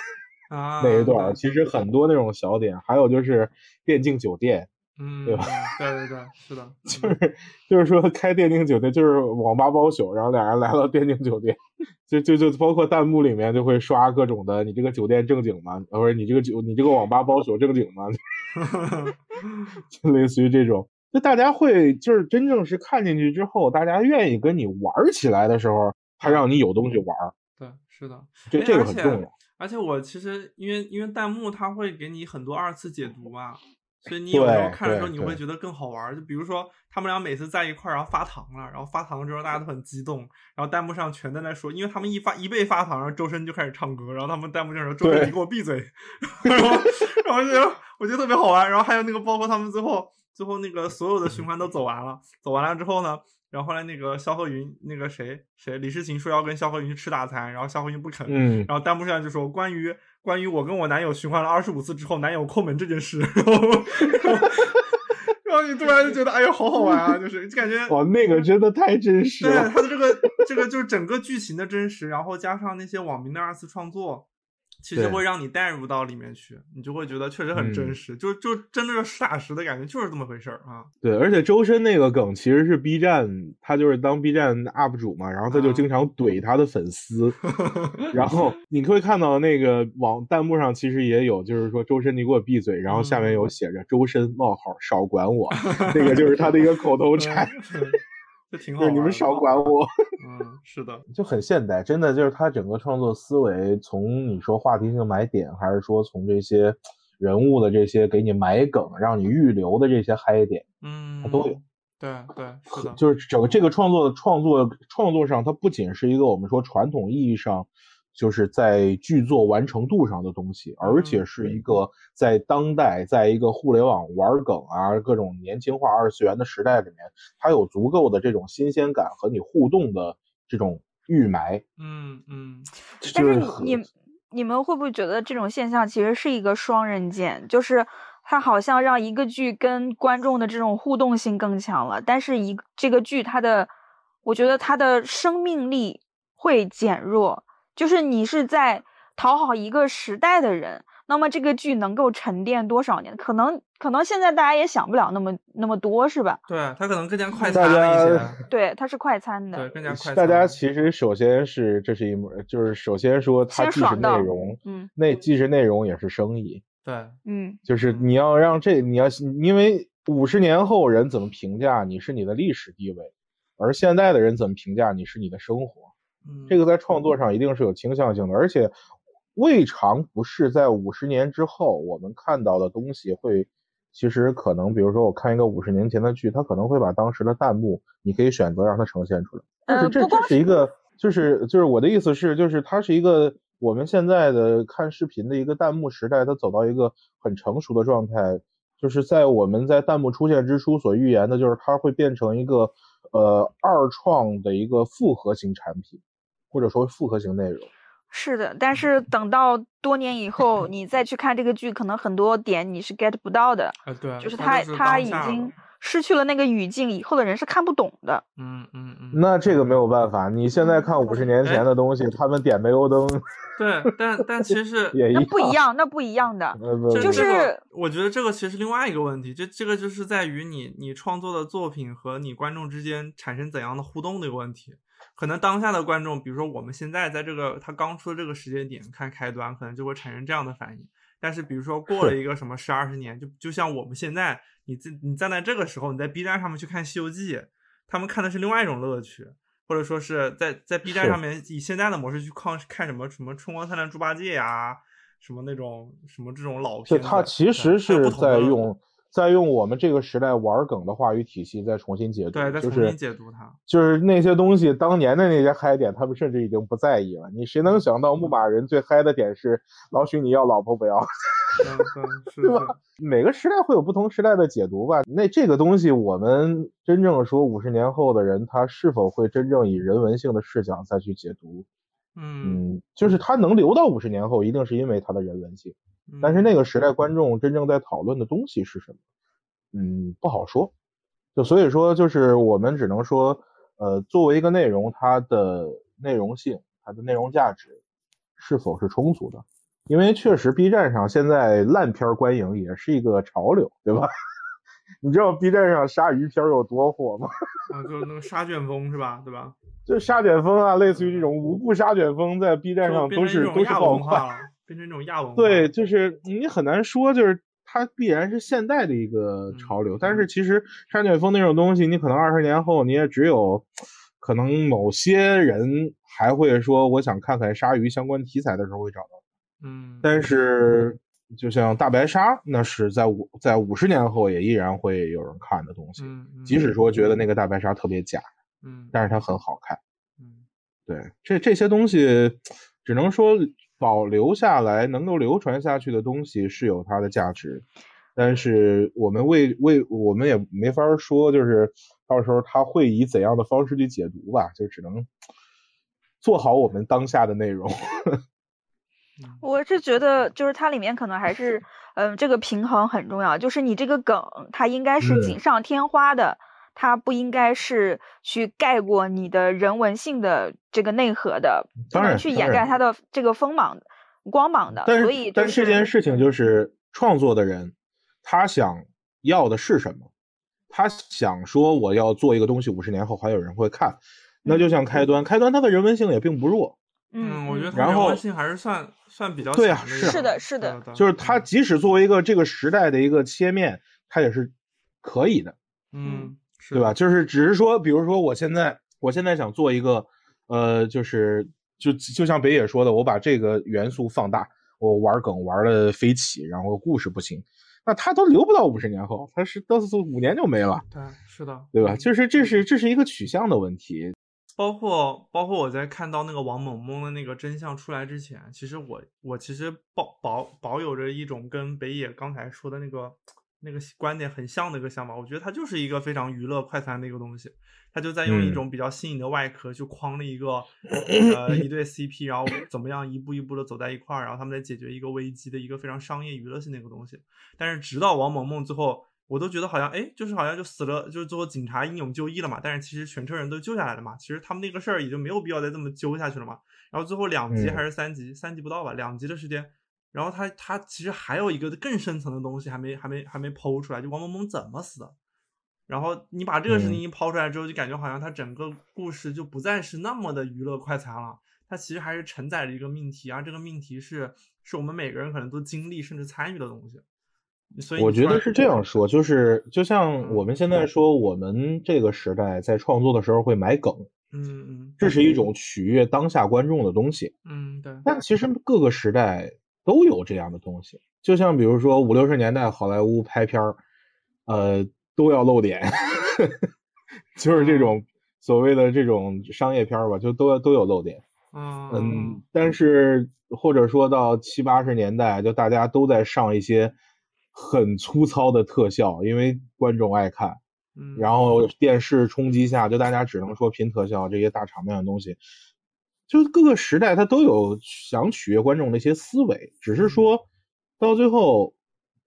啊那一段，其实很多那种小点，还有就是电竞酒店。嗯，对吧？对对对，是的，就是就是说开电竞酒店，就是网吧包宿，然后俩人来到电竞酒店，就就就包括弹幕里面就会刷各种的，你这个酒店正经吗？不是你这个酒你这个网吧包宿正经吗？就类似于这种。就大家会就是真正是看进去之后，大家愿意跟你玩起来的时候，他让你有东西玩。对，是的，这这个很重要。而且我其实因为因为弹幕它会给你很多二次解读嘛，所以你有时候看的时候你会觉得更好玩。就比如说他们俩每次在一块儿，然后发糖了，然后发糖之后大家都很激动，然后弹幕上全在那说，因为他们一发一被发糖，然后周深就开始唱歌，然后他们弹幕就说：“周深，你给我闭嘴。”然后然后就我觉得特别好玩。然后还有那个包括他们最后最后那个所有的循环都走完了，走完了之后呢？然后后来那个肖鹤云，那个谁谁李世情说要跟肖鹤云去吃大餐，然后肖鹤云不肯，嗯，然后弹幕上就说关于关于我跟我男友循环了二十五次之后，男友抠门这件事，然后然后你突然就觉得哎呦好好玩啊，就是感觉哇那个真的太真实了，对他的这个这个就是整个剧情的真实，然后加上那些网民的二次创作。其实会让你带入到里面去，你就会觉得确实很真实，就就真的是实打实的感觉，就是这么回事儿啊。对，而且周深那个梗其实是 B 站，他就是当 B 站 UP 主嘛，然后他就经常怼他的粉丝，然后你会看到那个网弹幕上其实也有，就是说周深你给我闭嘴，然后下面有写着周深冒号少管我，那个就是他的一个口头禅。就挺好，你们少管我。嗯，是的，就很现代，真的就是他整个创作思维，从你说话题性买点，还是说从这些人物的这些给你埋梗，让你预留的这些嗨点，嗯，他都有。对对，是的，就是整个这个创作的创作创作上，它不仅是一个我们说传统意义上。就是在剧作完成度上的东西，而且是一个在当代，在一个互联网玩梗啊、各种年轻化二次元的时代里面，它有足够的这种新鲜感和你互动的这种预埋。嗯嗯。但是你你们会不会觉得这种现象其实是一个双刃剑？就是它好像让一个剧跟观众的这种互动性更强了，但是一这个剧它的，我觉得它的生命力会减弱。就是你是在讨好一个时代的人，那么这个剧能够沉淀多少年？可能可能现在大家也想不了那么那么多，是吧？对，它可能更加快餐一些。对，它是快餐的。对，更加快餐。大家其实首先是这是一门，就是首先说它既是内容，嗯，那既是内容也是生意。对，嗯，就是你要让这你要因为五十年后人怎么评价你是你的历史地位，而现在的人怎么评价你是你的生活。这个在创作上一定是有倾向性的，而且未尝不是在五十年之后我们看到的东西会，其实可能，比如说我看一个五十年前的剧，它可能会把当时的弹幕，你可以选择让它呈现出来。但是这这是一个，就是就是我的意思是，就是它是一个我们现在的看视频的一个弹幕时代，它走到一个很成熟的状态，就是在我们在弹幕出现之初所预言的，就是它会变成一个呃二创的一个复合型产品。或者说复合型内容，是的，但是等到多年以后，你再去看这个剧，可能很多点你是 get 不到的。啊，对，就是他他已经失去了那个语境，以后的人是看不懂的。嗯嗯嗯。那这个没有办法，你现在看五十年前的东西，他们点煤油灯。对，但但其实 也那不一样，那不一样的，就是我觉得这个其实另外一个问题，这这个就是在于你你创作的作品和你观众之间产生怎样的互动的一个问题。可能当下的观众，比如说我们现在在这个他刚出的这个时间点看开端，可能就会产生这样的反应。但是比如说过了一个什么十二十年，就就像我们现在，你在你站在这个时候，你在 B 站上面去看《西游记》，他们看的是另外一种乐趣，或者说是在在 B 站上面以现在的模式去看看什么什么《春光灿烂猪八戒》呀，什么那种什么这种老片。它其实是在用。再用我们这个时代玩梗的话语体系再重新解读，对，再重新解读它，就是那些东西，当年的那些嗨点，他们甚至已经不在意了。你谁能想到牧马人最嗨的点是老许你要老婆不要，对 吧？每个时代会有不同时代的解读吧。那这个东西，我们真正说五十年后的人，他是否会真正以人文性的视角再去解读？嗯，就是它能留到五十年后，一定是因为它的人文性。但是那个时代观众真正在讨论的东西是什么？嗯，不好说。就所以说，就是我们只能说，呃，作为一个内容，它的内容性、它的内容价值是否是充足的？因为确实，B 站上现在烂片观影也是一个潮流，对吧？你知道 B 站上鲨鱼片有多火吗？啊，就是那个鲨卷风是吧？对吧？就鲨卷风啊，类似于这种无故鲨卷风，在 B 站上都是都是爆款。变成那种亚文 化，对，就是你很难说，就是它必然是现代的一个潮流。但是其实鲨卷风那种东西，你可能二十年后你也只有可能某些人还会说，我想看看鲨鱼相关题材的时候会找到。嗯，但是就像大白鲨，那是在五在五十年后也依然会有人看的东西。嗯，即使说觉得那个大白鲨特别假，嗯，但是它很好看。嗯，对，这这些东西只能说。保留下来能够流传下去的东西是有它的价值，但是我们为为我们也没法说，就是到时候他会以怎样的方式去解读吧，就只能做好我们当下的内容。我是觉得，就是它里面可能还是，嗯，这个平衡很重要，就是你这个梗它应该是锦上添花的。它不应该是去盖过你的人文性的这个内核的，不能去掩盖它的这个锋芒、光芒的。所以，但这件事情就是创作的人，他想要的是什么？他想说我要做一个东西，五十年后还有人会看。那就像开端，开端它的人文性也并不弱。嗯，我觉得然后性还是算算比较对啊，是的，是的，就是它即使作为一个这个时代的一个切面，它也是可以的。嗯。对吧？就是只是说，比如说，我现在我现在想做一个，呃，就是就就像北野说的，我把这个元素放大，我玩梗玩的飞起，然后故事不行，那它都留不到五十年后，它是到是五年就没了。对，是的，对吧？就是这是这是一个取向的问题。包括包括我在看到那个王萌萌的那个真相出来之前，其实我我其实保保保有着一种跟北野刚才说的那个。那个观点很像的一个想法，我觉得它就是一个非常娱乐快餐的一个东西，他就在用一种比较新颖的外壳去框了一个 呃一对 CP，然后怎么样一步一步的走在一块儿，然后他们在解决一个危机的一个非常商业娱乐性的一个东西。但是直到王萌萌最后，我都觉得好像哎，就是好像就死了，就是最后警察英勇就义了嘛。但是其实全车人都救下来了嘛，其实他们那个事儿也就没有必要再这么揪下去了嘛。然后最后两集还是三集，三集不到吧，两集的时间。然后他他其实还有一个更深层的东西还没还没还没剖出来，就王萌萌怎么死的。然后你把这个事情一抛出来之后，就感觉好像他整个故事就不再是那么的娱乐快餐了，它其实还是承载着一个命题，而这个命题是是我们每个人可能都经历甚至参与的东西。所以我觉得是这样说，就是就像我们现在说，我们这个时代在创作的时候会买梗，嗯嗯，这是一种取悦当下观众的东西，嗯对。但其实各个时代。都有这样的东西，就像比如说五六十年代好莱坞拍片儿，呃，都要露点，就是这种所谓的这种商业片儿吧，就都都有露点。嗯，但是或者说到七八十年代，就大家都在上一些很粗糙的特效，因为观众爱看。嗯，然后电视冲击下，就大家只能说拼特效这些大场面的东西。就各个时代，它都有想取悦观众的一些思维，只是说到最后，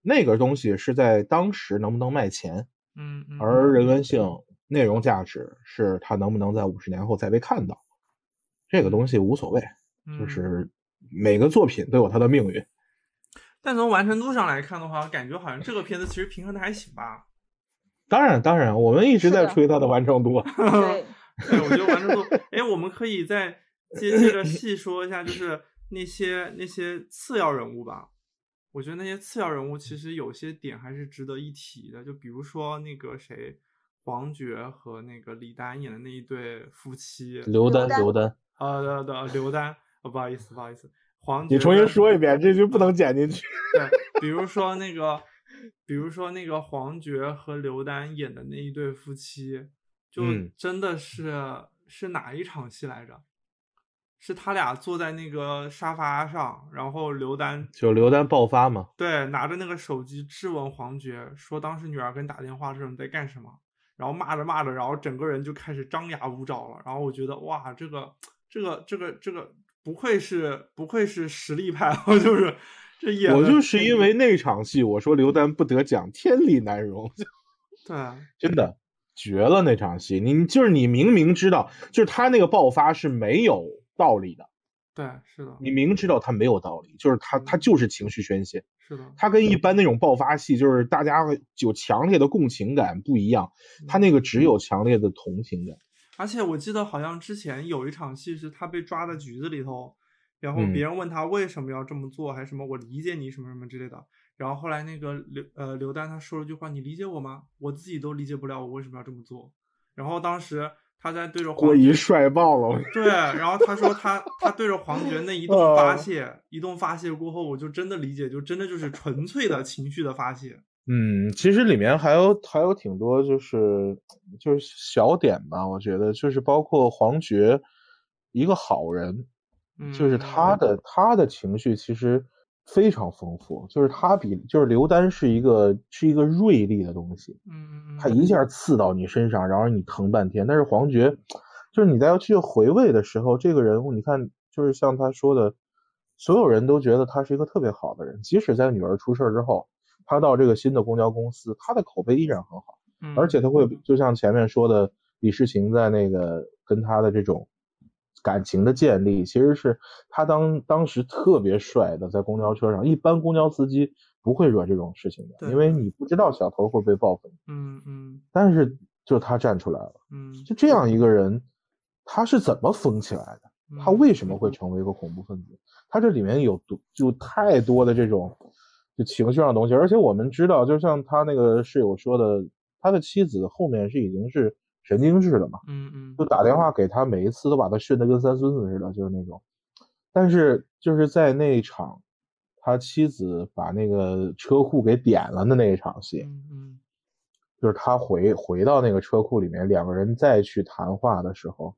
那个东西是在当时能不能卖钱，嗯，而人文性、内容价值是它能不能在五十年后再被看到，这个东西无所谓，就是每个作品都有它的命运。但从完成度上来看的话，感觉好像这个片子其实平衡的还行吧。当然，当然，我们一直在吹它的完成度。对，我觉得完成度，哎，我们可以再。接接着细说一下，就是那些那些次要人物吧。我觉得那些次要人物其实有些点还是值得一提的。就比如说那个谁，黄觉和那个李丹演的那一对夫妻。刘丹，刘丹。呃，对对，刘丹。哦，不好意思，不好意思。黄，你重新说一遍，这句不能剪进去。对，比如说那个，比如说那个黄觉和刘丹演的那一对夫妻，就真的是是哪一场戏来着？是他俩坐在那个沙发上，然后刘丹就刘丹爆发嘛？对，拿着那个手机质问黄觉，说当时女儿给你打电话的时候你在干什么？然后骂着骂着，然后整个人就开始张牙舞爪了。然后我觉得哇，这个这个这个这个不愧是不愧是实力派，我就是这演。我就是因为那场戏，我说刘丹不得奖，天理难容。对，真的绝了那场戏。你就是你明明知道，就是他那个爆发是没有。道理的，对，是的，你明知道他没有道理，就是他，他就是情绪宣泄，是的，他跟一般那种爆发戏，就是大家有强烈的共情感不一样，他那个只有强烈的同情感。而且我记得好像之前有一场戏是他被抓在局子里头，然后别人问他为什么要这么做，还是什么我理解你什么什么之类的，然后后来那个刘呃刘丹他说了句话，你理解我吗？我自己都理解不了，我为什么要这么做？然后当时他在对着郭仪帅爆了，对，然后他说他他对着黄觉那一顿发泄，一顿发泄过后，我就真的理解，就真的就是纯粹的情绪的发泄。嗯，其实里面还有还有挺多就是就是小点吧，我觉得就是包括黄觉一个好人，就是他的他的情绪其实。非常丰富，就是他比就是刘丹是一个是一个锐利的东西，嗯他一下刺到你身上，然后你疼半天。但是黄觉，就是你在要去回味的时候，这个人物你看，就是像他说的，所有人都觉得他是一个特别好的人，即使在女儿出事之后，他到这个新的公交公司，他的口碑依然很好，而且他会就像前面说的，李世情在那个跟他的这种。感情的建立，其实是他当当时特别帅的，在公交车上，一般公交司机不会惹这种事情的，因为你不知道小偷会被报复。嗯嗯。但是就他站出来了，嗯，就这样一个人，他是怎么疯起来的？他为什么会成为一个恐怖分子？他这里面有多就太多的这种就情绪上的东西，而且我们知道，就像他那个室友说的，他的妻子后面是已经是。神经质了嘛，嗯嗯，就打电话给他，每一次都把他训得跟三孙子似的，就是那种。但是就是在那一场，他妻子把那个车库给点了的那一场戏，嗯嗯，就是他回回到那个车库里面，两个人再去谈话的时候，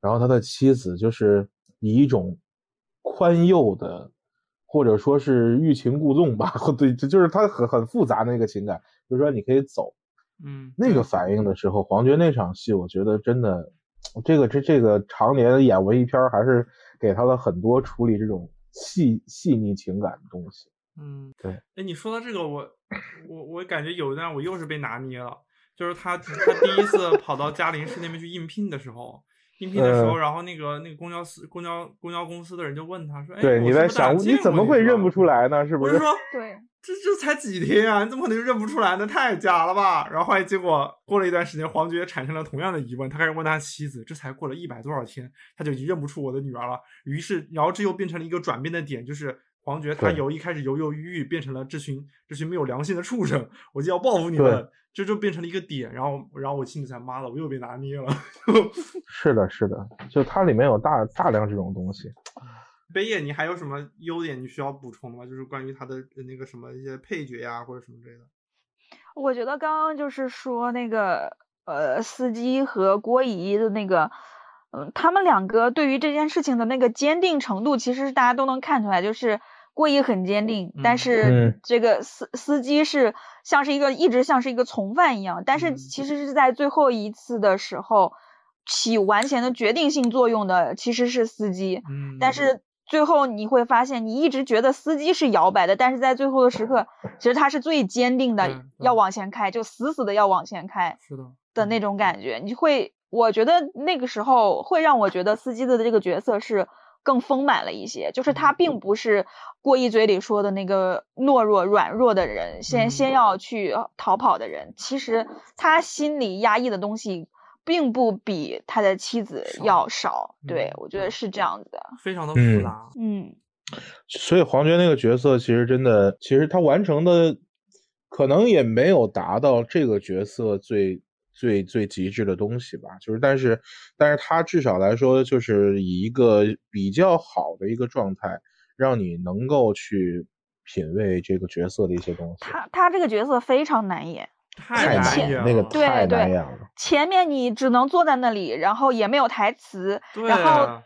然后他的妻子就是以一种宽宥的，或者说是欲擒故纵吧，对，就是他很很复杂的那个情感，就是说你可以走。嗯，那个反应的时候，黄觉那场戏，我觉得真的，这个这这个常年演文艺片，还是给他了很多处理这种细细腻情感的东西。嗯，对。哎，你说到这个，我我我感觉有一段我又是被拿捏了，就是他他第一次跑到嘉林市那边去应聘的时候，应聘的时候，然后那个那个公交司公交公交公司的人就问他说：“哎，对，你在想你怎么会认不出来呢？是不是？”我就说：“对。”这这才几天啊，你怎么可能认不出来呢？太假了吧！然后后来结果过了一段时间，黄觉产生了同样的疑问，他开始问他妻子：“这才过了一百多少天，他就已经认不出我的女儿了。”于是，然后这又变成了一个转变的点，就是黄觉他由一开始犹犹豫豫，变成了这群这群没有良心的畜生，我就要报复你们，这就变成了一个点。然后，然后我心里才妈的，我又被拿捏了。是的，是的，就它里面有大大量这种东西。北野，你还有什么优点你需要补充的吗？就是关于他的那个什么一些配角呀，或者什么之类的。我觉得刚刚就是说那个呃，司机和郭姨的那个，嗯，他们两个对于这件事情的那个坚定程度，其实大家都能看出来，就是郭姨很坚定，但是这个司司机是像是一个一直像是一个从犯一样，但是其实是在最后一次的时候起完全的决定性作用的其实是司机，嗯，但是。最后你会发现，你一直觉得司机是摇摆的，但是在最后的时刻，其实他是最坚定的，要往前开，就死死的要往前开，是的的那种感觉。你会，我觉得那个时候会让我觉得司机的这个角色是更丰满了一些，就是他并不是过一嘴里说的那个懦弱、软弱的人，先先要去逃跑的人，其实他心里压抑的东西。并不比他的妻子要少，对我觉得是这样子的，非常的复杂。嗯，所以黄觉那个角色其实真的，其实他完成的可能也没有达到这个角色最最最极致的东西吧。就是，但是，但是他至少来说，就是以一个比较好的一个状态，让你能够去品味这个角色的一些东西。他他这个角色非常难演。太难演了，那个太难演了。前面你只能坐在那里，然后也没有台词，然后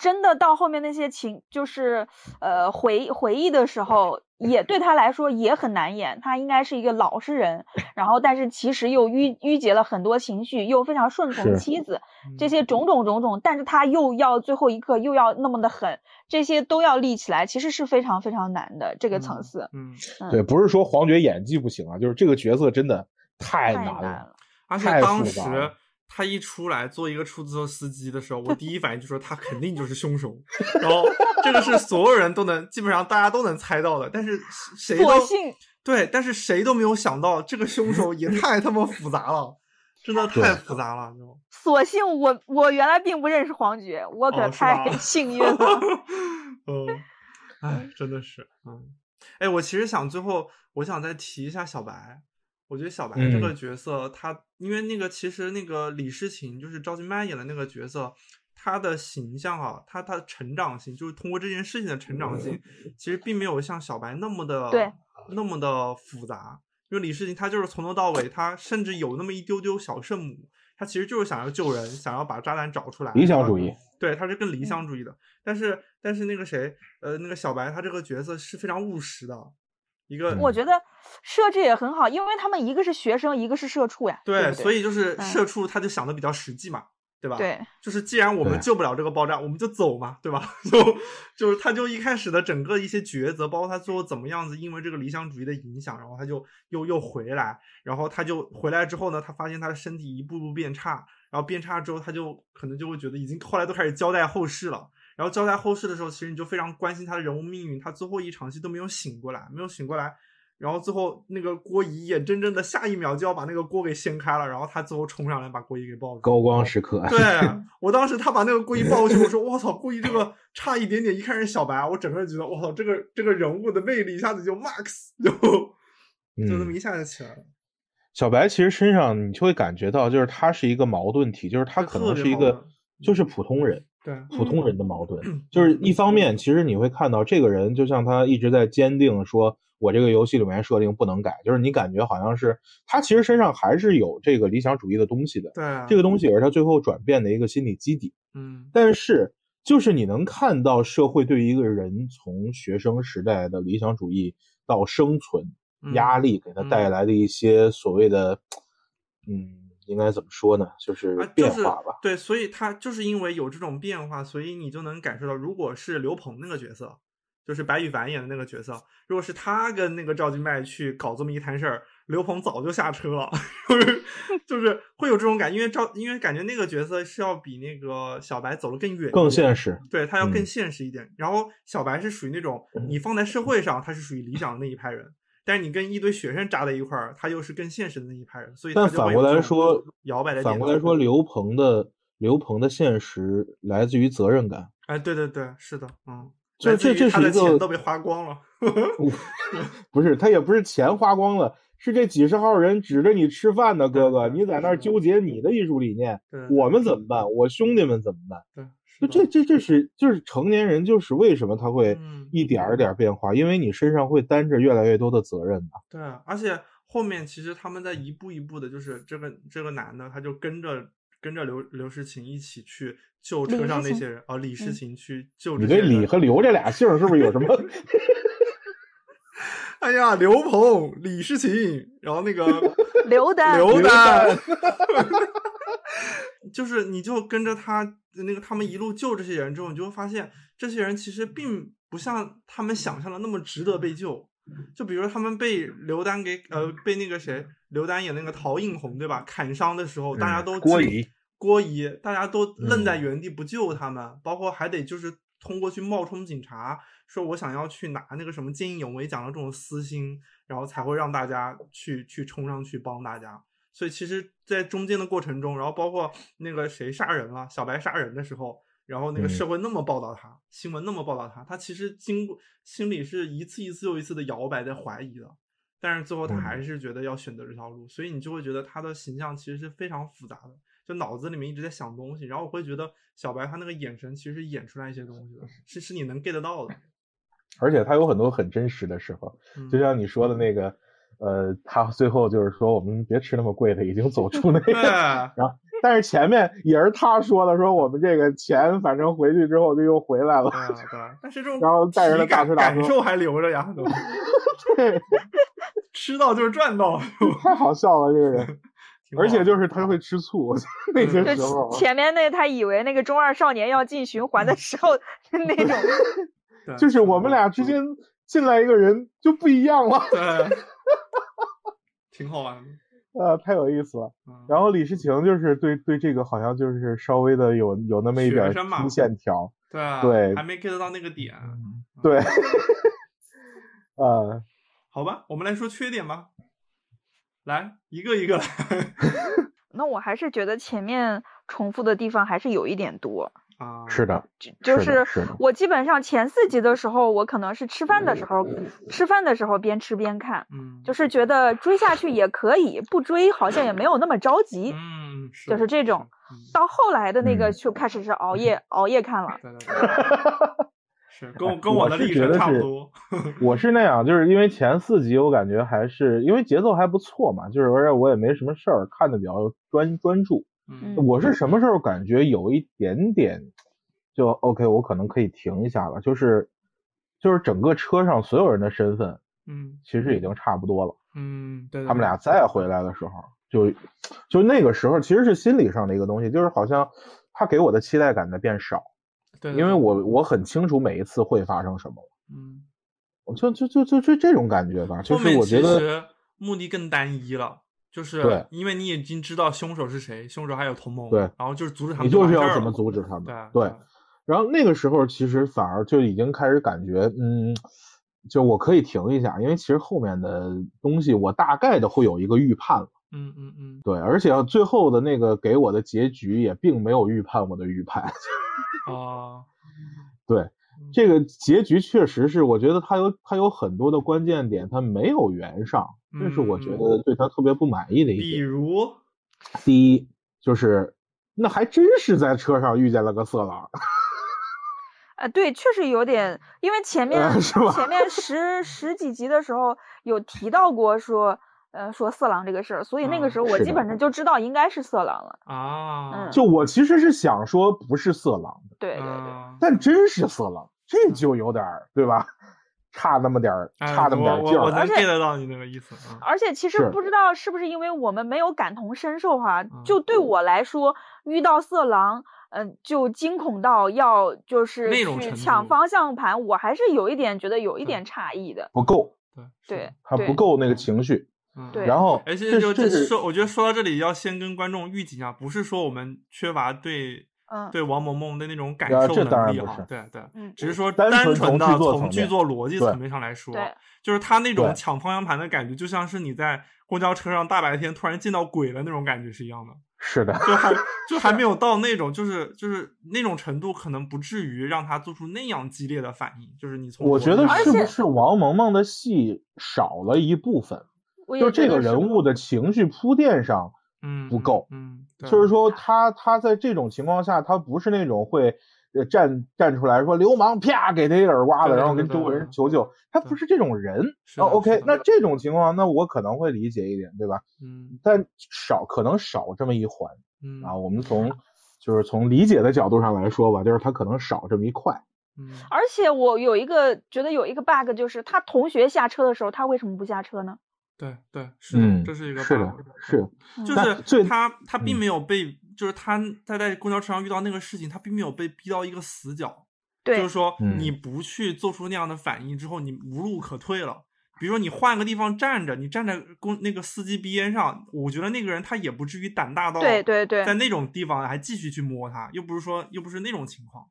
真的到后面那些情，就是呃回回忆的时候。也对他来说也很难演，他应该是一个老实人，然后但是其实又郁郁结了很多情绪，又非常顺从妻子，这些种种种种，但是他又要最后一刻又要那么的狠，这些都要立起来，其实是非常非常难的这个层次。嗯，对，不是说黄觉演技不行啊，就是这个角色真的太难了，而且当时。他一出来做一个出租车司机的时候，我第一反应就说他肯定就是凶手，然后这个是所有人都能基本上大家都能猜到的，但是谁都对，但是谁都没有想到这个凶手也太他妈复杂了，真的太复杂了。就所幸我我原来并不认识黄觉，我可太幸运了。嗯，哎，真的是，嗯。哎，我其实想最后，我想再提一下小白。我觉得小白这个角色，他因为那个其实那个李诗情就是赵今麦演的那个角色，他的形象啊，他他成长性就是通过这件事情的成长性，其实并没有像小白那么的对那么的复杂。因为李诗情他就是从头到尾，他甚至有那么一丢丢小圣母，他其实就是想要救人，想要把渣男找出来。理想主义，对，他是更理想主义的。但是但是那个谁，呃，那个小白他这个角色是非常务实的。一个，我觉得设置也很好，因为他们一个是学生，一个是社畜呀。对，所以就是社畜他就想的比较实际嘛，对吧？对，就是既然我们救不了这个爆炸，我们就走嘛，对吧？就就是他就一开始的整个一些抉择，包括他最后怎么样子，因为这个理想主义的影响，然后他就又又回来，然后他就回来之后呢，他发现他的身体一步步变差，然后变差之后，他就可能就会觉得已经后来都开始交代后事了。然后交代后事的时候，其实你就非常关心他的人物命运。他最后一场戏都没有醒过来，没有醒过来。然后最后那个郭姨眼睁睁的下一秒就要把那个锅给掀开了，然后他最后冲上来把郭姨给抱住。高光时刻。对 我当时他把那个郭姨抱过去，我说我操，郭姨这个差一点点，一看是小白，我整个人觉得我操，这个这个人物的魅力一下子就 max 就就那么一下就起来了。小白其实身上你就会感觉到，就是他是一个矛盾体，就是他可能是一个就是普通人。普通人的矛盾，就是一方面，其实你会看到这个人，就像他一直在坚定说，我这个游戏里面设定不能改，就是你感觉好像是他其实身上还是有这个理想主义的东西的，对，这个东西也是他最后转变的一个心理基底，嗯，但是就是你能看到社会对于一个人从学生时代的理想主义到生存压力给他带。来的一些所谓的，嗯。应该怎么说呢？就是变化吧。对，所以他就是因为有这种变化，所以你就能感受到，如果是刘鹏那个角色，就是白羽凡演的那个角色，如果是他跟那个赵今麦去搞这么一摊事儿，刘鹏早就下车了，就是会有这种感，因为赵因为感觉那个角色是要比那个小白走得更远，更现实，对他要更现实一点。然后小白是属于那种你放在社会上，他是属于理想的那一派人。但是你跟一堆学生扎在一块儿，他又是更现实的那一派人，所以但反过来说，摇摆的。反过来说，刘鹏的刘鹏的现实来自于责任感。哎，对对对，是的，嗯，这这这是一个钱都被花光了，不是他也不是钱花光了，是这几十号人指着你吃饭呢，哥哥，你在那儿纠结你的艺术理念，我们怎么办？我兄弟们怎么办？对。就这这这是就是成年人，就是为什么他会一点儿点儿变化，因为你身上会担着越来越多的责任的。对，而且后面其实他们在一步一步的，就是这个这个男的他就跟着跟着刘刘诗琴一起去救车上那些人，哦，李诗琴去救。你这李和刘这俩姓是不是有什么？哎呀，刘鹏、李诗琴，然后那个刘丹，刘丹。就是你就跟着他那个他们一路救这些人之后，你就会发现这些人其实并不像他们想象的那么值得被救。就比如他们被刘丹给呃被那个谁刘丹演那个陶映红对吧砍伤的时候，大家都郭姨郭姨大家都愣在原地不救他们，包括还得就是通过去冒充警察说我想要去拿那个什么见义勇为奖的这种私心，然后才会让大家去去冲上去帮大家。所以其实，在中间的过程中，然后包括那个谁杀人了，小白杀人的时候，然后那个社会那么报道他，新闻那么报道他，他其实经过心里是一次一次又一次的摇摆，在怀疑的，但是最后他还是觉得要选择这条路。所以你就会觉得他的形象其实是非常复杂的，就脑子里面一直在想东西。然后我会觉得小白他那个眼神其实演出来一些东西的，是是你能 get 到的。而且他有很多很真实的时候，就像你说的那个。呃，他最后就是说，我们别吃那么贵的，已经走出那个。然后，但是前面也是他说的，说我们这个钱，反正回去之后就又回来了。对，但是这种然后带着大吃大喝，感受还留着呀。对，吃到就是赚到，太好笑了这个人。而且就是他会吃醋，那些时候。前面那他以为那个中二少年要进循环的时候，那种。就是我们俩之间进来一个人就不一样了。对。挺好玩的，呃，太有意思了。然后李世情就是对对这个好像就是稍微的有有那么一点粗线条，对啊，对，还没 get 到那个点，对，呃，好吧，我们来说缺点吧，来一个一个来。那我还是觉得前面重复的地方还是有一点多。啊，是的，就是是我基本上前四集的时候，我可能是吃饭的时候，吃饭的时候边吃边看，嗯，就是觉得追下去也可以，不追好像也没有那么着急，嗯，就是这种。到后来的那个就开始是熬夜熬夜看了，对对对，是跟跟我的历程差不多。我是那样，就是因为前四集我感觉还是因为节奏还不错嘛，就是而且我也没什么事儿，看的比较专专注。嗯，我是什么时候感觉有一点点就 OK，我可能可以停一下了，就是就是整个车上所有人的身份，嗯，其实已经差不多了。嗯，对，他们俩再回来的时候。就就那个时候，其实是心理上的一个东西，就是好像他给我的期待感在变少，对，因为我我很清楚每一次会发生什么，嗯，就就就就就这种感觉吧。就是我觉得目的更单一了，就是对，因为你已经知道凶手是谁，凶手还有同盟，对，然后就是阻止他们，你就是要怎么阻止他们，对对。然后那个时候其实反而就已经开始感觉，嗯，就我可以停一下，因为其实后面的东西我大概的会有一个预判了。嗯嗯嗯，对，而且最后的那个给我的结局也并没有预判我的预判。啊，对，这个结局确实是，我觉得它有它有很多的关键点，它没有圆上，这是我觉得对他特别不满意的一点。比如，第一就是那还真是在车上遇见了个色狼。啊，对，确实有点，因为前面前面 十十几集的时候有提到过说。呃，说色狼这个事儿，所以那个时候我基本上就知道应该是色狼了啊。嗯，就我其实是想说不是色狼的，对对对，但真是色狼，这就有点儿对吧？差那么点儿，差那么点儿劲儿。我能 get 到你那个意思。而且其实不知道是不是因为我们没有感同身受哈，就对我来说，遇到色狼，嗯，就惊恐到要就是去抢方向盘，我还是有一点觉得有一点诧异的，不够，对对，还不够那个情绪。对，然后，而且就这说，我觉得说到这里要先跟观众预警一下，不是说我们缺乏对，嗯，对王萌萌的那种感受能力哈，对对，嗯，只是说单纯的从剧作逻辑层面上来说，就是他那种抢方向盘的感觉，就像是你在公交车上大白天突然见到鬼了那种感觉是一样的。是的，就还 就还没有到那种，就是就是那种程度，可能不至于让他做出那样激烈的反应。就是你从我觉得是不是王萌萌的戏少了一部分？就这个人物的情绪铺垫上，嗯，不够，嗯，就是说他他在这种情况下，他不是那种会站站出来说流氓啪给他一耳刮子，然后跟周围人求救，他不是这种人。哦，OK，那这种情况，那我可能会理解一点，对吧？嗯，但少可能少这么一环，嗯啊，我们从就是从理解的角度上来说吧，就是他可能少这么一块。嗯，而且我有一个觉得有一个 bug，就是他同学下车的时候，他为什么不下车呢？对对是的，这是一个是的，是就是他他并没有被，就是他他在公交车上遇到那个事情，他并没有被逼到一个死角，对，就是说你不去做出那样的反应之后，你无路可退了。比如说你换个地方站着，你站在公那个司机边上，我觉得那个人他也不至于胆大到对对对，在那种地方还继续去摸他，又不是说又不是那种情况，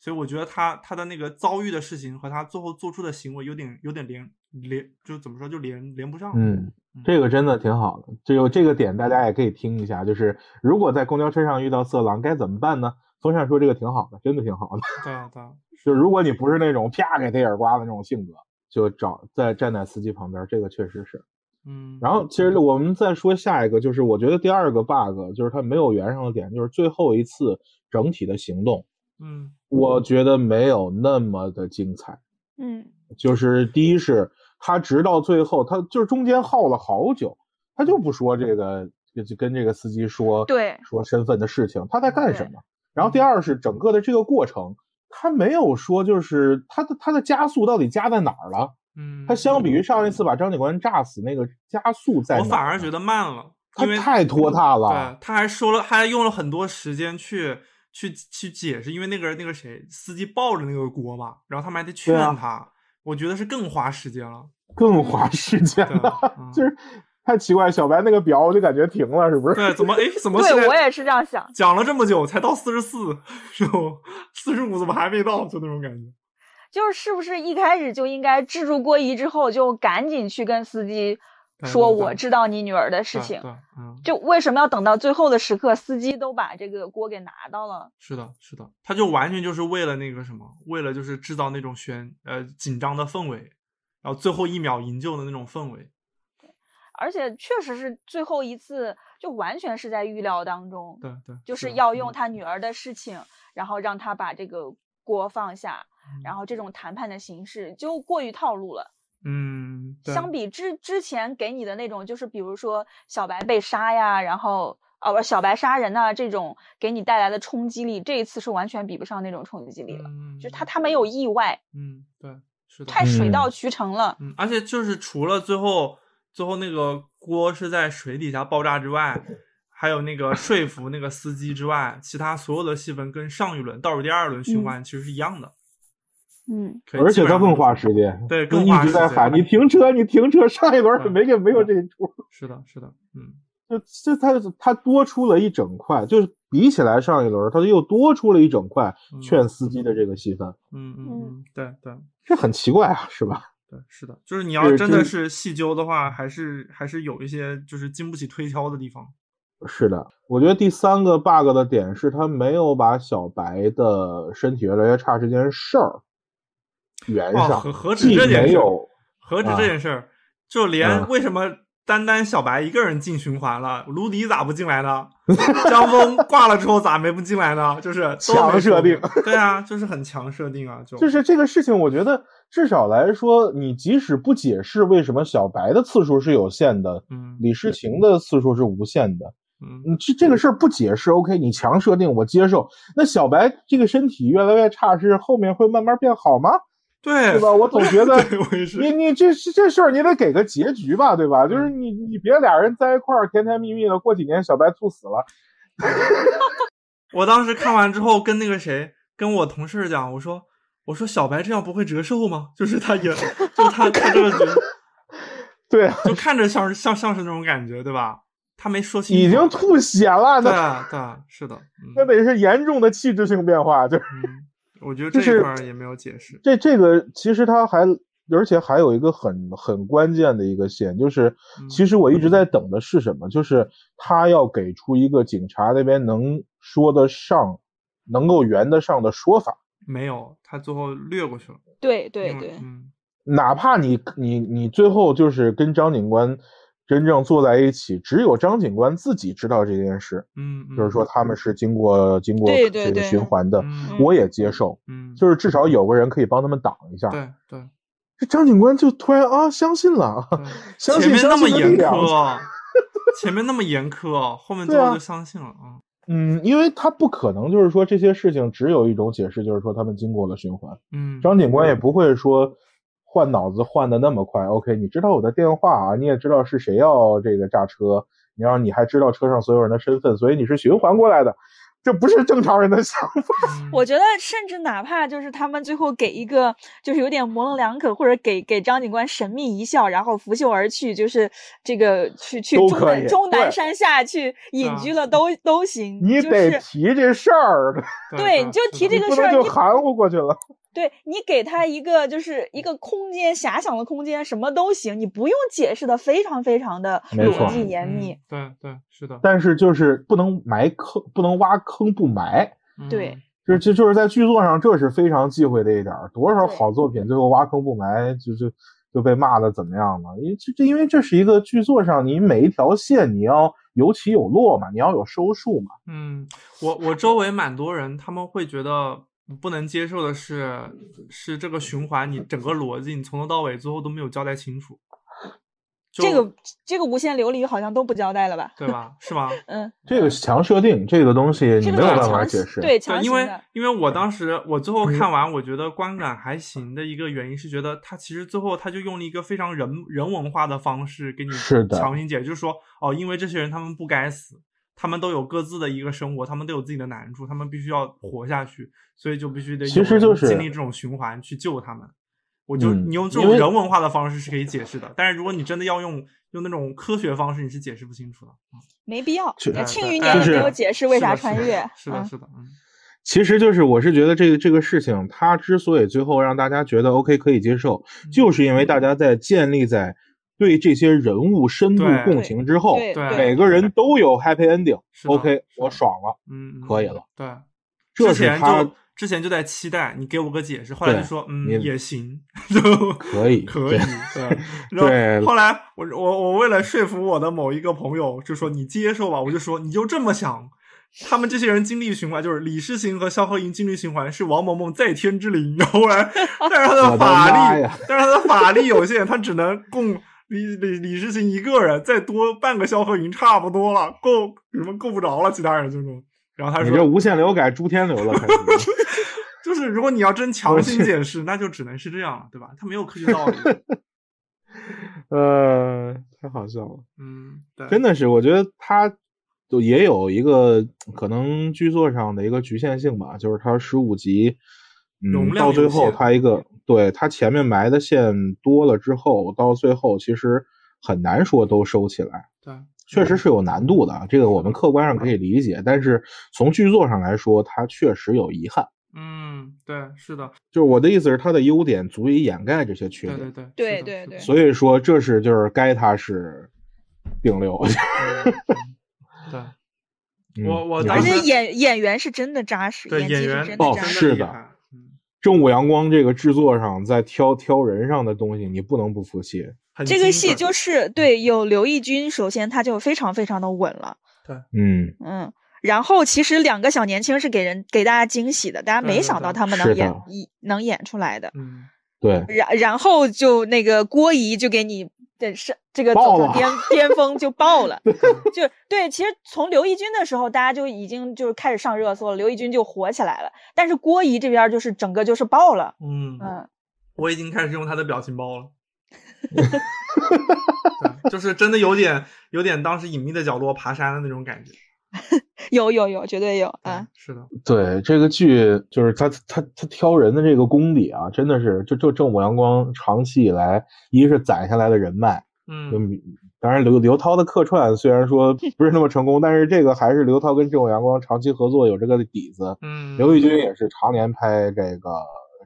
所以我觉得他他的那个遭遇的事情和他最后做出的行为有点有点连。连就怎么说就连连不上，嗯，这个真的挺好的。这个这个点大家也可以听一下，就是如果在公交车上遇到色狼该怎么办呢？风扇说这个挺好的，真的挺好的。对对，就如果你不是那种啪给他耳刮的那种性格，就找在站在司机旁边，这个确实是。嗯，然后其实我们再说下一个，就是我觉得第二个 bug 就是他没有圆上的点，就是最后一次整体的行动，嗯，我觉得没有那么的精彩。嗯，就是第一是。他直到最后，他就是中间耗了好久，他就不说这个，就跟这个司机说，对，说身份的事情，他在干什么？然后第二是整个的这个过程，他没有说就是他的他的加速到底加在哪儿了？嗯，他相比于上一次把张警官炸死那个加速在，我反而觉得慢了，他太拖沓了。对，他还说了，他还用了很多时间去去去解释，因为那个人那个谁司机抱着那个锅嘛，然后他们还得劝他。我觉得是更花时间了，更花时间了，就是太奇怪。小白那个表，我就感觉停了，是不是？对，怎么哎，怎么？对我也是这样想。讲了这么久，才到四十四，是不？四十五怎么还没到？就那种感觉。就是是不是一开始就应该制住郭仪之后，就赶紧去跟司机说我知道你女儿的事情，就为什么要等到最后的时刻，司机都把这个锅给拿到了？是的，是的，他就完全就是为了那个什么，为了就是制造那种悬呃紧张的氛围，然后最后一秒营救的那种氛围。而且确实是最后一次，就完全是在预料当中。对对，就是要用他女儿的事情，然后让他把这个锅放下，然后这种谈判的形式就过于套路了。嗯，相比之之前给你的那种，就是比如说小白被杀呀，然后哦不，小白杀人呐，这种给你带来的冲击力，这一次是完全比不上那种冲击力了。就他他没有意外，嗯，对，是的，太水到渠成了。嗯，而且就是除了最后最后那个锅是在水底下爆炸之外，还有那个说服那个司机之外，其他所有的戏份跟上一轮倒数第二轮循环其实是一样的。嗯，而且他更花时间，对，更一直在喊你停车，你停车。上一轮没给没有这一出，是的，是的，嗯，就就他他多出了一整块，就是比起来上一轮，他又多出了一整块劝司机的这个戏份。嗯嗯嗯，对对，这很奇怪啊，是吧？对，是的，就是你要真的是细究的话，还是还是有一些就是经不起推敲的地方。是的，我觉得第三个 bug 的点是他没有把小白的身体越来越差这件事儿。圆上何何止这件事？何止这件事儿？就连为什么单单小白一个人进循环了，卢迪咋不进来呢？江峰挂了之后咋没不进来呢？就是强设定，对啊，就是很强设定啊，就就是这个事情，我觉得至少来说，你即使不解释为什么小白的次数是有限的，嗯，李诗情的次数是无限的，嗯，这这个事儿不解释，OK，你强设定我接受。那小白这个身体越来越差，是后面会慢慢变好吗？对，对吧？我总觉得 你你这这事儿你得给个结局吧，对吧？就是你你别俩人在一块儿甜甜蜜蜜的，过几年小白猝死了。我当时看完之后跟那个谁，跟我同事讲，我说我说小白这样不会折寿吗？就是他也就他他这个对，就看着像像像是那种感觉，对吧？他没说清，已经吐血了，对对是的，那得是严重的器质性变化，就是。我觉得这一块也没有解释。这这个其实他还，而且还有一个很很关键的一个线，就是其实我一直在等的是什么？就是他要给出一个警察那边能说得上、能够圆得上的说法。没有，他最后略过去了。对对对，嗯，哪怕你你你最后就是跟张警官。真正坐在一起，只有张警官自己知道这件事。嗯，就是说他们是经过经过这个循环的，我也接受。嗯，就是至少有个人可以帮他们挡一下。对对，这张警官就突然啊相信了，相信那么严苛，前面那么严苛，后面最后就相信了啊。嗯，因为他不可能就是说这些事情只有一种解释，就是说他们经过了循环。嗯，张警官也不会说。换脑子换的那么快，OK？你知道我的电话啊，你也知道是谁要这个炸车，然后你还知道车上所有人的身份，所以你是循环过来的，这不是正常人的想法。我觉得，甚至哪怕就是他们最后给一个就是有点模棱两可，或者给给张警官神秘一笑，然后拂袖而去，就是这个去去终南终南山下去隐居了，都都行。你得提这事儿，对，你就提这个事儿，就含糊过去了。对你给他一个就是一个空间，遐想的空间，什么都行，你不用解释的非常非常的逻辑严密。对对是的，但是就是不能埋坑，不能挖坑不埋。对，就就就是在剧作上，这是非常忌讳的一点。多少好作品最后挖坑不埋，就就就被骂的怎么样了？因为这因为这是一个剧作上，你每一条线你要有起有落嘛，你要有收束嘛。嗯，我我周围蛮多人，他们会觉得。不能接受的是，是这个循环，你整个逻辑，你从头到尾最后都没有交代清楚。这个这个无限流离好像都不交代了吧？对吧？是吗？嗯，这个强设定，这个东西你没有办法解释。对，因为因为我当时我最后看完，我觉得观感还行的一个原因是觉得他其实最后他就用了一个非常人人文化的方式给你强行解，就是说哦，因为这些人他们不该死。他们都有各自的一个生活，他们都有自己的难处，他们必须要活下去，所以就必须得其实就是经历这种循环去救他们。我就你用这种人文化的方式是可以解释的，但是如果你真的要用用那种科学方式，你是解释不清楚的。没必要。庆余年也没有解释为啥穿越。是的，是的，嗯。其实就是我是觉得这个这个事情，它之所以最后让大家觉得 OK 可以接受，就是因为大家在建立在。对这些人物深度共情之后，对每个人都有 happy ending，OK，我爽了，嗯，可以了。对，这是他之前就在期待你给我个解释，后来就说嗯也行，就可以 可以。对，然后后来我我我为了说服我的某一个朋友，就说你接受吧，我就说你就这么想。他们这些人经历循环就是李世行和萧何营经历循环是王萌萌在天之灵，然后来，但是他的法力，但是他的法力有限，他只能供李李李世清一个人，再多半个萧何营差不多了，够什么够不着了，其他人就说，然后他说你这无限流改诸天流了，开始 就是如果你要真强行解释，那就只能是这样了，对吧？他没有科学道理。呃，太好笑了，嗯，对，真的是，我觉得他。就也有一个可能剧作上的一个局限性吧，就是它十五集，嗯，到最后它一个对它前面埋的线多了之后，到最后其实很难说都收起来。对，确实是有难度的，这个我们客观上可以理解。但是从剧作上来说，它确实有遗憾。嗯，对，是的，就是我的意思是，它的优点足以掩盖这些缺点。对对对对对。所以说，这是就是该它是顶流。对，我我而且演演员是真的扎实，演技是真的扎实。是的，正午阳光这个制作上，在挑挑人上的东西，你不能不服气。这个戏就是对有刘奕君，首先他就非常非常的稳了。对，嗯嗯，然后其实两个小年轻是给人给大家惊喜的，大家没想到他们能演一能演出来的。嗯，对。然然后就那个郭姨就给你。对，是这个走上巅巅峰就爆了，就对。其实从刘奕君的时候，大家就已经就是开始上热搜了，刘奕君就火起来了。但是郭姨这边就是整个就是爆了，嗯嗯，我已经开始用他的表情包了，就是真的有点有点当时隐秘的角落爬山的那种感觉。有有有，绝对有啊！是的，对这个剧，就是他他他挑人的这个功底啊，真的是就就正午阳光长期以来，一是攒下来的人脉，嗯，当然刘刘涛的客串虽然说 不是那么成功，但是这个还是刘涛跟正午阳光长期合作有这个底子，嗯，刘奕君也是常年拍这个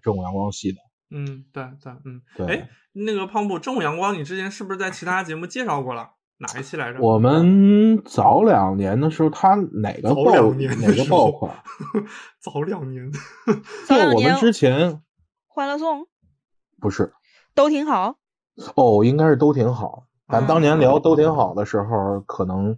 正午阳光戏的，嗯，对对，嗯，对，哎，那个胖布正午阳光，你之前是不是在其他节目介绍过了？哪一期来着？我们早两年的时候，他哪个爆哪个爆款？早两年，早两年。我们之前欢乐颂不是都挺好哦，应该是都挺好。咱当年聊都挺好的时候，可能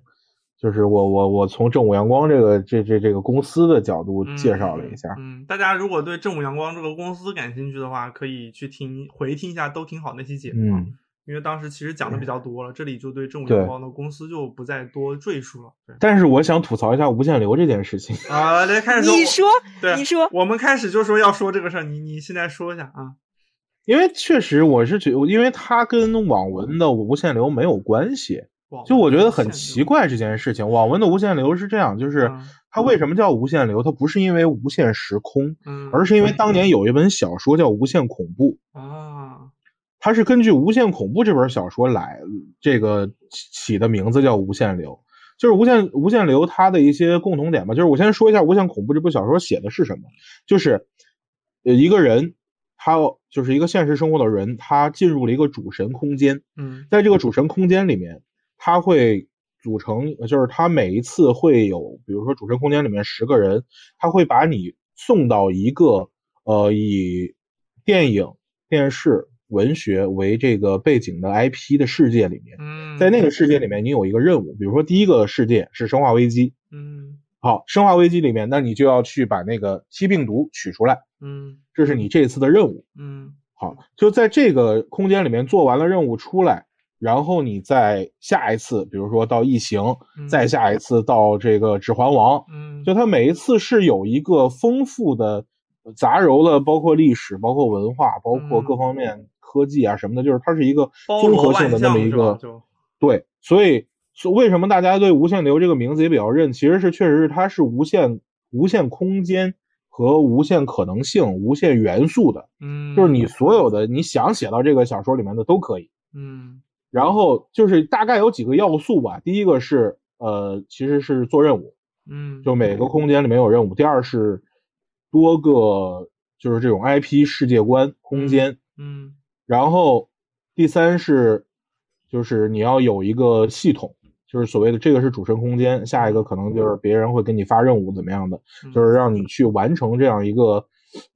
就是我我我从正午阳光这个这这这个公司的角度介绍了一下。嗯，大家如果对正午阳光这个公司感兴趣的话，可以去听回听一下都挺好那期节目。嗯。因为当时其实讲的比较多了，这里就对正午阳光的公司就不再多赘述了。对，但是我想吐槽一下无限流这件事情啊，来开始你说，对，你说，我们开始就说要说这个事儿，你你现在说一下啊。因为确实我是觉得，因为它跟网文的无限流没有关系，就我觉得很奇怪这件事情。网文的无限流是这样，就是它为什么叫无限流？它不是因为无限时空，而是因为当年有一本小说叫《无限恐怖》啊。它是根据《无限恐怖》这本小说来这个起的名字叫无限流，就是无限无限流它的一些共同点吧。就是我先说一下《无限恐怖》这部小说写的是什么，就是呃一个人，他就是一个现实生活的人，他进入了一个主神空间，嗯，在这个主神空间里面，他会组成，就是他每一次会有，比如说主神空间里面十个人，他会把你送到一个呃以电影电视。文学为这个背景的 IP 的世界里面，在那个世界里面，你有一个任务，比如说第一个世界是生化危机，嗯，好，生化危机里面，那你就要去把那个 T 病毒取出来，嗯，这是你这次的任务，嗯，好，就在这个空间里面做完了任务出来，然后你再下一次，比如说到异形，再下一次到这个指环王，嗯，就它每一次是有一个丰富的杂糅了，包括历史，包括文化，包括各方面。科技啊什么的，就是它是一个综合性的那么一个，对，所以所为什么大家对无限流这个名字也比较认？其实是确实是它是无限无限空间和无限可能性、无限元素的，嗯，就是你所有的你想写到这个小说里面的都可以，嗯，然后就是大概有几个要素吧，第一个是呃其实是做任务，嗯，就每个空间里面有任务，第二是多个就是这种 IP 世界观空间，嗯。然后，第三是就是你要有一个系统，就是所谓的这个是主神空间，下一个可能就是别人会给你发任务怎么样的，就是让你去完成这样一个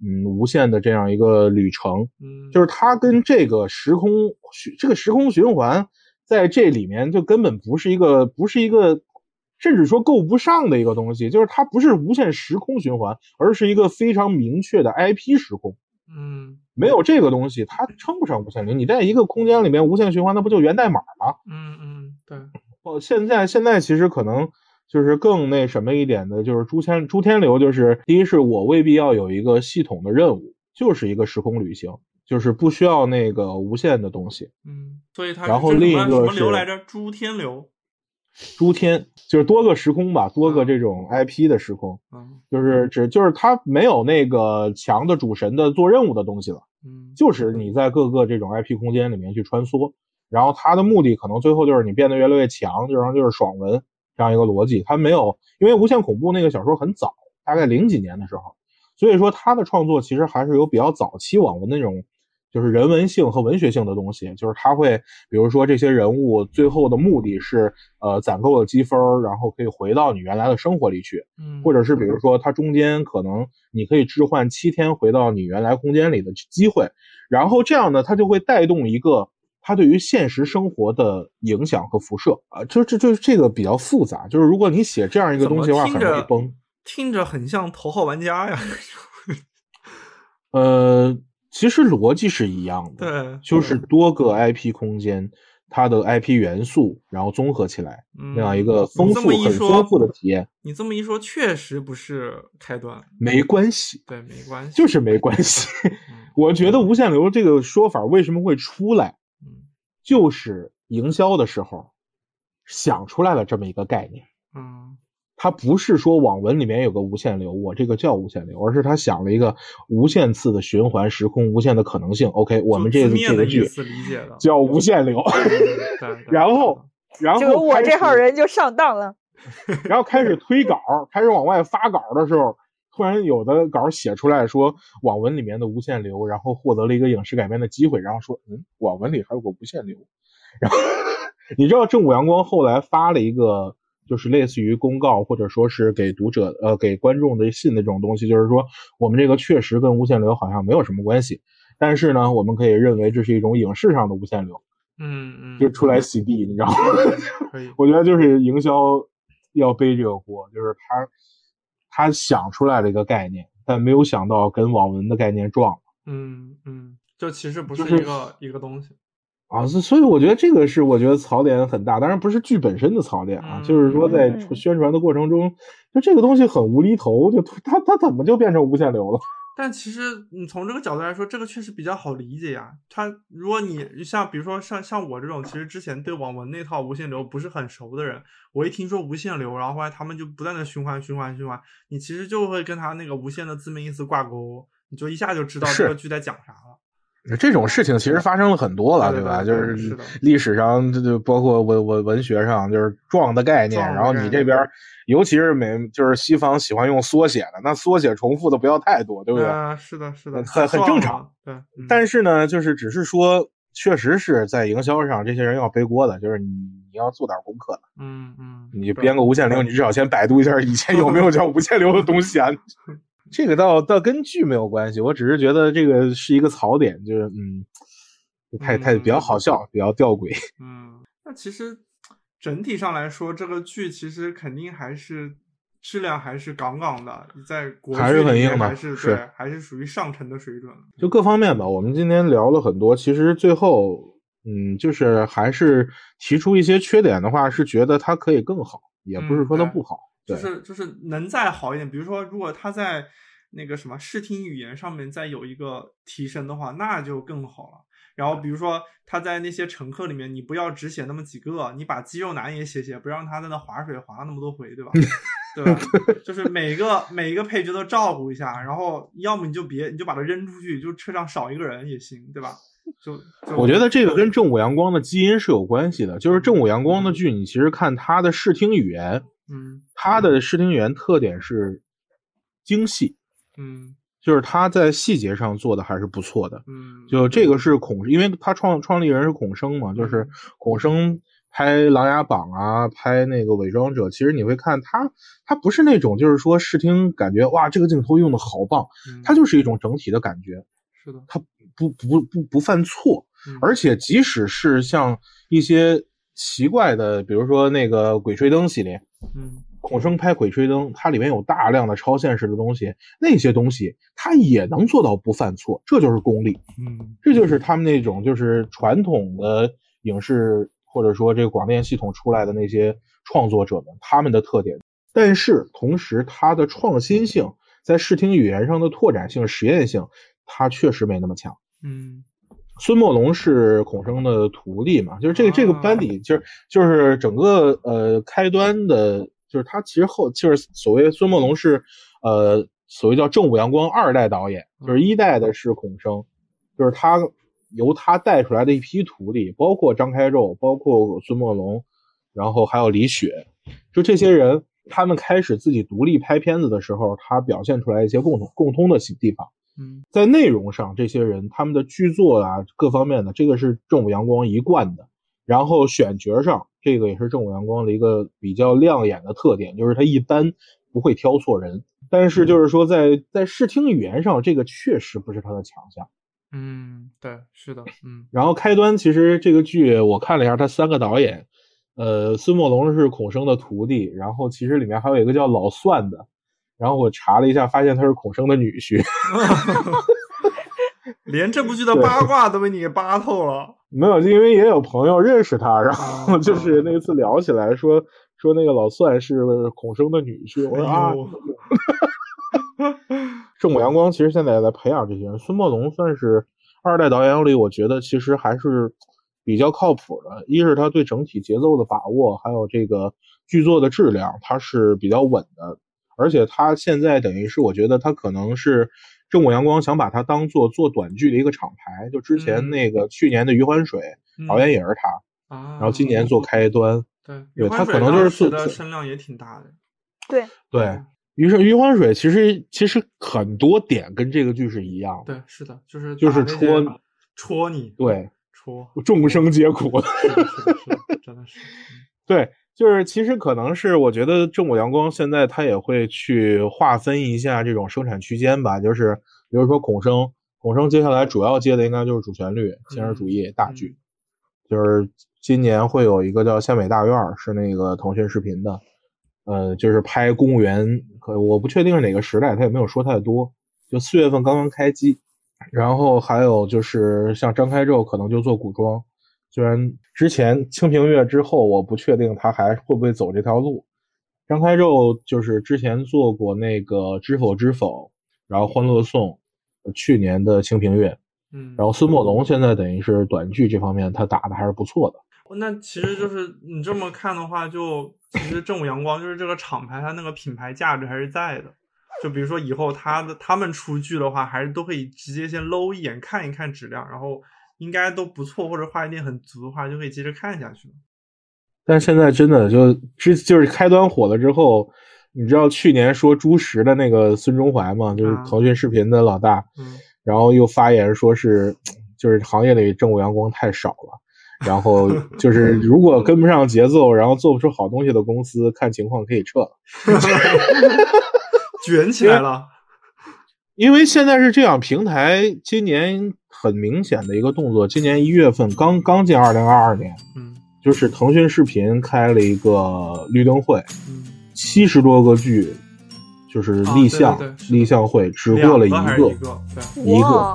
嗯无限的这样一个旅程。嗯，就是它跟这个时空这个时空循环在这里面就根本不是一个不是一个。甚至说够不上的一个东西，就是它不是无限时空循环，而是一个非常明确的 IP 时空。嗯，没有这个东西，它称不上无限流。你在一个空间里面无限循环，那不就源代码吗？嗯嗯，对。哦，现在现在其实可能就是更那什么一点的，就是诸天诸天流，就是第一是我未必要有一个系统的任务，就是一个时空旅行，就是不需要那个无限的东西。嗯，所以它然后另一个什么流来着？诸天流。诸天就是多个时空吧，多个这种 IP 的时空，就是指就是它没有那个强的主神的做任务的东西了，嗯，就是你在各个这种 IP 空间里面去穿梭，然后它的目的可能最后就是你变得越来越强，就然后就是爽文这样一个逻辑。它没有，因为无限恐怖那个小说很早，大概零几年的时候，所以说它的创作其实还是有比较早期网文那种。就是人文性和文学性的东西，就是他会，比如说这些人物最后的目的是，呃，攒够了积分，然后可以回到你原来的生活里去，嗯，或者是比如。说它中间可能你可以置换七天回到你原来空间里的机会，然后这样呢，它就会带动一个它对于现实生活的影响和辐射啊，就这就这个比较复杂，就是如果你写这样一个东西的话，很容易崩，听着很像头号玩家呀，呃。其实逻辑是一样的，对，就是多个 IP 空间，它的 IP 元素，然后综合起来，那样一个丰富、很丰富的体验。你这么一说，确实不是开端，没关系，对，没关系，就是没关系。我觉得无限流这个说法为什么会出来，嗯就是营销的时候想出来了这么一个概念，嗯。他不是说网文里面有个无限流，我这个叫无限流，而是他想了一个无限次的循环时空，无限的可能性。OK，我们这个这个剧 叫无限流，然后然后我这号人就上当了，然后开始推稿，开始往外发稿的时候，突然有的稿写出来说网文里面的无限流，然后获得了一个影视改编的机会，然后说嗯，网文里还有个无限流，然后你知道正午阳光后来发了一个。就是类似于公告，或者说是给读者呃给观众的信的这种东西，就是说我们这个确实跟无限流好像没有什么关系，但是呢，我们可以认为这是一种影视上的无限流，嗯嗯，就出来洗地，你知道吗？我觉得就是营销要背这个锅，就是他他想出来了一个概念，但没有想到跟网文的概念撞了，嗯嗯，就其实不是一个一个东西。啊，所所以我觉得这个是我觉得槽点很大，当然不是剧本身的槽点啊，就是说在宣传的过程中，就这个东西很无厘头，就它它怎么就变成无限流了？但其实你从这个角度来说，这个确实比较好理解呀。他如果你像比如说像像我这种，其实之前对网文那套无限流不是很熟的人，我一听说无限流，然后后来他们就不断的循环循环循环，你其实就会跟他那个无限的字面意思挂钩，你就一下就知道这个剧在讲啥了。这种事情其实发生了很多了，对吧？就是历史上，这就包括文文文学上，就是撞的概念。然后你这边，尤其是美，就是西方喜欢用缩写的，那缩写重复的不要太多，对不对？是的，是的，很很正常。对，但是呢，就是只是说，确实是在营销上，这些人要背锅的，就是你你要做点功课的。嗯嗯，你编个无限流，你至少先百度一下以前有没有叫无限流的东西啊。这个倒倒跟剧没有关系，我只是觉得这个是一个槽点，就是嗯，太太比较好笑，比较吊诡。嗯，那其实整体上来说，这个剧其实肯定还是质量还是杠杠的，在国还是很硬的，还是对，还是属于上乘的水准。就各方面吧，我们今天聊了很多，其实最后嗯，就是还是提出一些缺点的话，是觉得它可以更好，也不是说它不好。就是就是能再好一点，比如说如果他在那个什么视听语言上面再有一个提升的话，那就更好了。然后比如说他在那些乘客里面，你不要只写那么几个，你把肌肉男也写写，不让他在那划水划那么多回，对吧？对吧？就是每个每一个配置都照顾一下，然后要么你就别你就把他扔出去，就车上少一个人也行，对吧？就我觉得这个跟正午阳光的基因是有关系的，就是正午阳光的剧，你其实看他的视听语言。嗯，它的视听语言特点是精细，嗯，就是他在细节上做的还是不错的。嗯，就这个是孔，因为他创创立人是孔生嘛，就是孔生拍《琅琊榜》啊，拍那个《伪装者》，其实你会看他，他不是那种就是说视听感觉哇，这个镜头用的好棒，他就是一种整体的感觉。是的，他不不不不犯错，而且即使是像一些奇怪的，比如说那个《鬼吹灯》系列，嗯。孔生拍《鬼吹灯》，它里面有大量的超现实的东西，那些东西它也能做到不犯错，这就是功力。嗯，这就是他们那种就是传统的影视或者说这个广电系统出来的那些创作者们他们的特点。但是同时，它的创新性在视听语言上的拓展性、实验性，它确实没那么强。嗯，孙墨龙是孔生的徒弟嘛，就是这个这个班底，就是就是整个呃开端的。就是他其实后就是所谓孙墨龙是，呃，所谓叫正午阳光二代导演，就是一代的是孔生，就是他由他带出来的一批徒弟，包括张开宙，包括孙墨龙，然后还有李雪，就这些人，他们开始自己独立拍片子的时候，他表现出来一些共同共通的地方。嗯，在内容上，这些人他们的剧作啊，各方面的，这个是正午阳光一贯的。然后选角上，这个也是正午阳光的一个比较亮眼的特点，就是他一般不会挑错人。但是就是说，在在视听语言上，这个确实不是他的强项。嗯，对，是的，嗯。然后开端其实这个剧我看了一下，他三个导演，呃，孙墨龙是孔生的徒弟，然后其实里面还有一个叫老算的，然后我查了一下，发现他是孔生的女婿。连这部剧的八卦都被你给扒透了。没有，因为也有朋友认识他，然后就是那次聊起来说说那个老算是孔生的女婿，我说啊，正午阳光其实现在也在培养这些人，孙墨龙算是二代导演里，我觉得其实还是比较靠谱的。一是他对整体节奏的把握，还有这个剧作的质量，他是比较稳的。而且他现在等于是，我觉得他可能是。正午阳光想把它当做做短剧的一个厂牌，就之前那个去年的《余欢水》导演也是他，然后今年做开端，对，他可能就是做的声量也挺大的，对对。于是《余欢水》其实其实很多点跟这个剧是一样的，对，是的，就是就是戳戳你，对，戳众生皆苦，真的是，对。就是其实可能是我觉得正午阳光现在他也会去划分一下这种生产区间吧，就是比如说孔生，孔生接下来主要接的应该就是主旋律现实主义大剧，就是今年会有一个叫《县委大院》，是那个腾讯视频的，呃，就是拍公务员，可我不确定是哪个时代，他也没有说太多，就四月份刚刚开机，然后还有就是像张开宙可能就做古装。虽然之前《清平乐》之后，我不确定他还会不会走这条路。张开宙就是之前做过那个《知否知否》，然后《欢乐颂》，去年的《清平乐》，嗯，然后孙墨龙现在等于是短剧这方面他打的还是不错的。那其实就是你这么看的话，就其实正午阳光就是这个厂牌，它那个品牌价值还是在的。就比如说以后他的他们出剧的话，还是都可以直接先搂一眼看一看质量，然后。应该都不错，或者话题点很足的话，就可以接着看下去。但现在真的就之就是开端火了之后，你知道去年说猪食的那个孙中怀嘛？就是腾讯视频的老大，然后又发言说是就是行业里正午阳光太少了，然后就是如果跟不上节奏，然后做不出好东西的公司，看情况可以撤了，卷起来了。因为现在是这样，平台今年很明显的一个动作，今年一月份刚刚进二零二二年，嗯，就是腾讯视频开了一个绿灯会，嗯，七十多个剧，就是立项立项会，只过了一个，一个，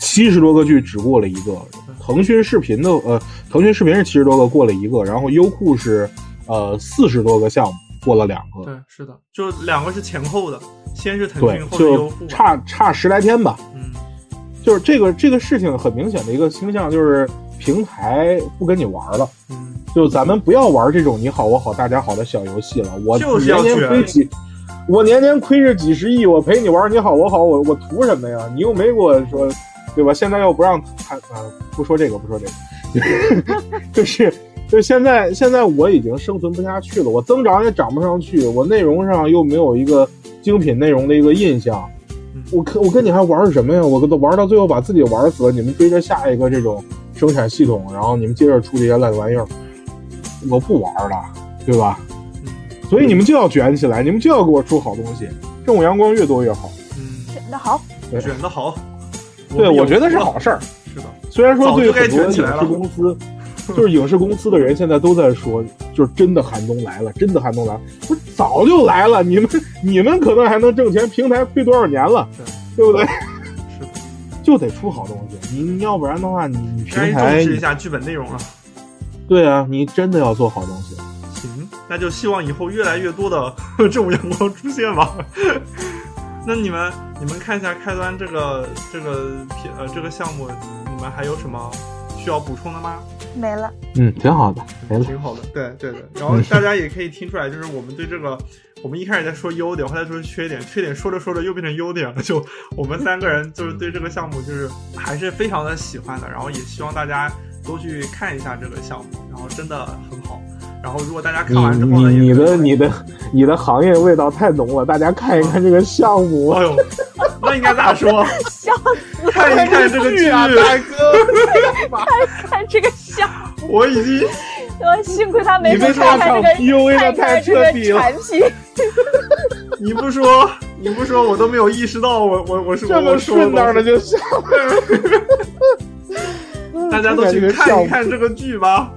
七十多个剧只过了一个。腾讯视频的呃，腾讯视频是七十多个过了一个，然后优酷是呃四十多个项目过了两个，对，是的，就两个是前后的。先是腾讯，后是优酷，差差十来天吧。嗯，就是这个这个事情很明显的一个倾向，就是平台不跟你玩了。嗯，就咱们不要玩这种你好我好大家好的小游戏了。我年年亏几，我年年亏着几十亿，我陪你玩你好我好，我我图什么呀？你又没给我说，对吧？现在又不让谈啊，不说这个，不说这个，就是。就现在，现在我已经生存不下去了，我增长也涨不上去，我内容上又没有一个精品内容的一个印象，我跟我跟你还玩什么呀？我玩到最后把自己玩死了，你们追着下一个这种生产系统，然后你们接着出这些烂玩意儿，我不玩了，对吧？所以你们就要卷起来，你们就要给我出好东西，正午阳光越多越好。嗯，卷的好，卷的好。对，我觉得是好事儿。是的，虽然说对很多影视公司，就是影视公司的人现在都在说，就是真的寒冬来了，真的寒冬来了。不是早就来了，你们你们可能还能挣钱，平台亏多少年了，对不对？是的，就得出好东西，你要不然的话，你你平台重视一下剧本内容啊。对啊，你真的要做好东西。行，那就希望以后越来越多的 这种阳光出现吧。那你们你们看一下开端这个这个片呃这个项目，你们还有什么需要补充的吗？没了。嗯，挺好的，没了，挺好的。对对对，然后大家也可以听出来，就是我们对这个，我们一开始在说优点，后来说缺点，缺点说着说着又变成优点了。就我们三个人就是对这个项目就是还是非常的喜欢的，然后也希望大家都去看一下这个项目，然后真的很好。然后，如果大家看完之后呢，你的你的你的行业味道太浓了，大家看一看这个项目。哎呦，那应该咋说？笑死！看一看这个剧啊，大哥！看看这个项目，我已经……我幸亏他没说看看这个 PUA 的太彻底了。产品，你不说，你不说，我都没有意识到，我我我是这么顺当的就笑。大家都去看一看这个剧吧。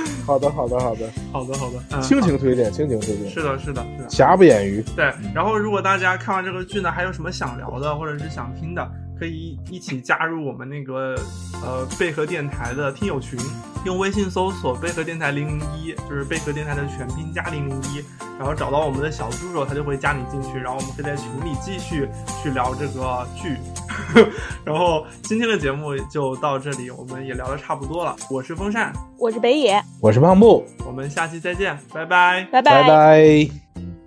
好的，好的，好的，好的，好的，倾情推荐，倾情推荐。是的，是的，是的，瑕不掩瑜。对，然后如果大家看完这个剧呢，还有什么想聊的，或者是想听的，可以一起加入我们那个呃贝壳电台的听友群，用微信搜索“贝壳电台零零一”，就是贝壳电台的全拼加零零一，然后找到我们的小助手，他就会加你进去，然后我们会在群里继续去聊这个剧。然后今天的节目就到这里，我们也聊的差不多了。我是风扇，我是北野，我是胖布，我们下期再见，拜拜，拜拜拜。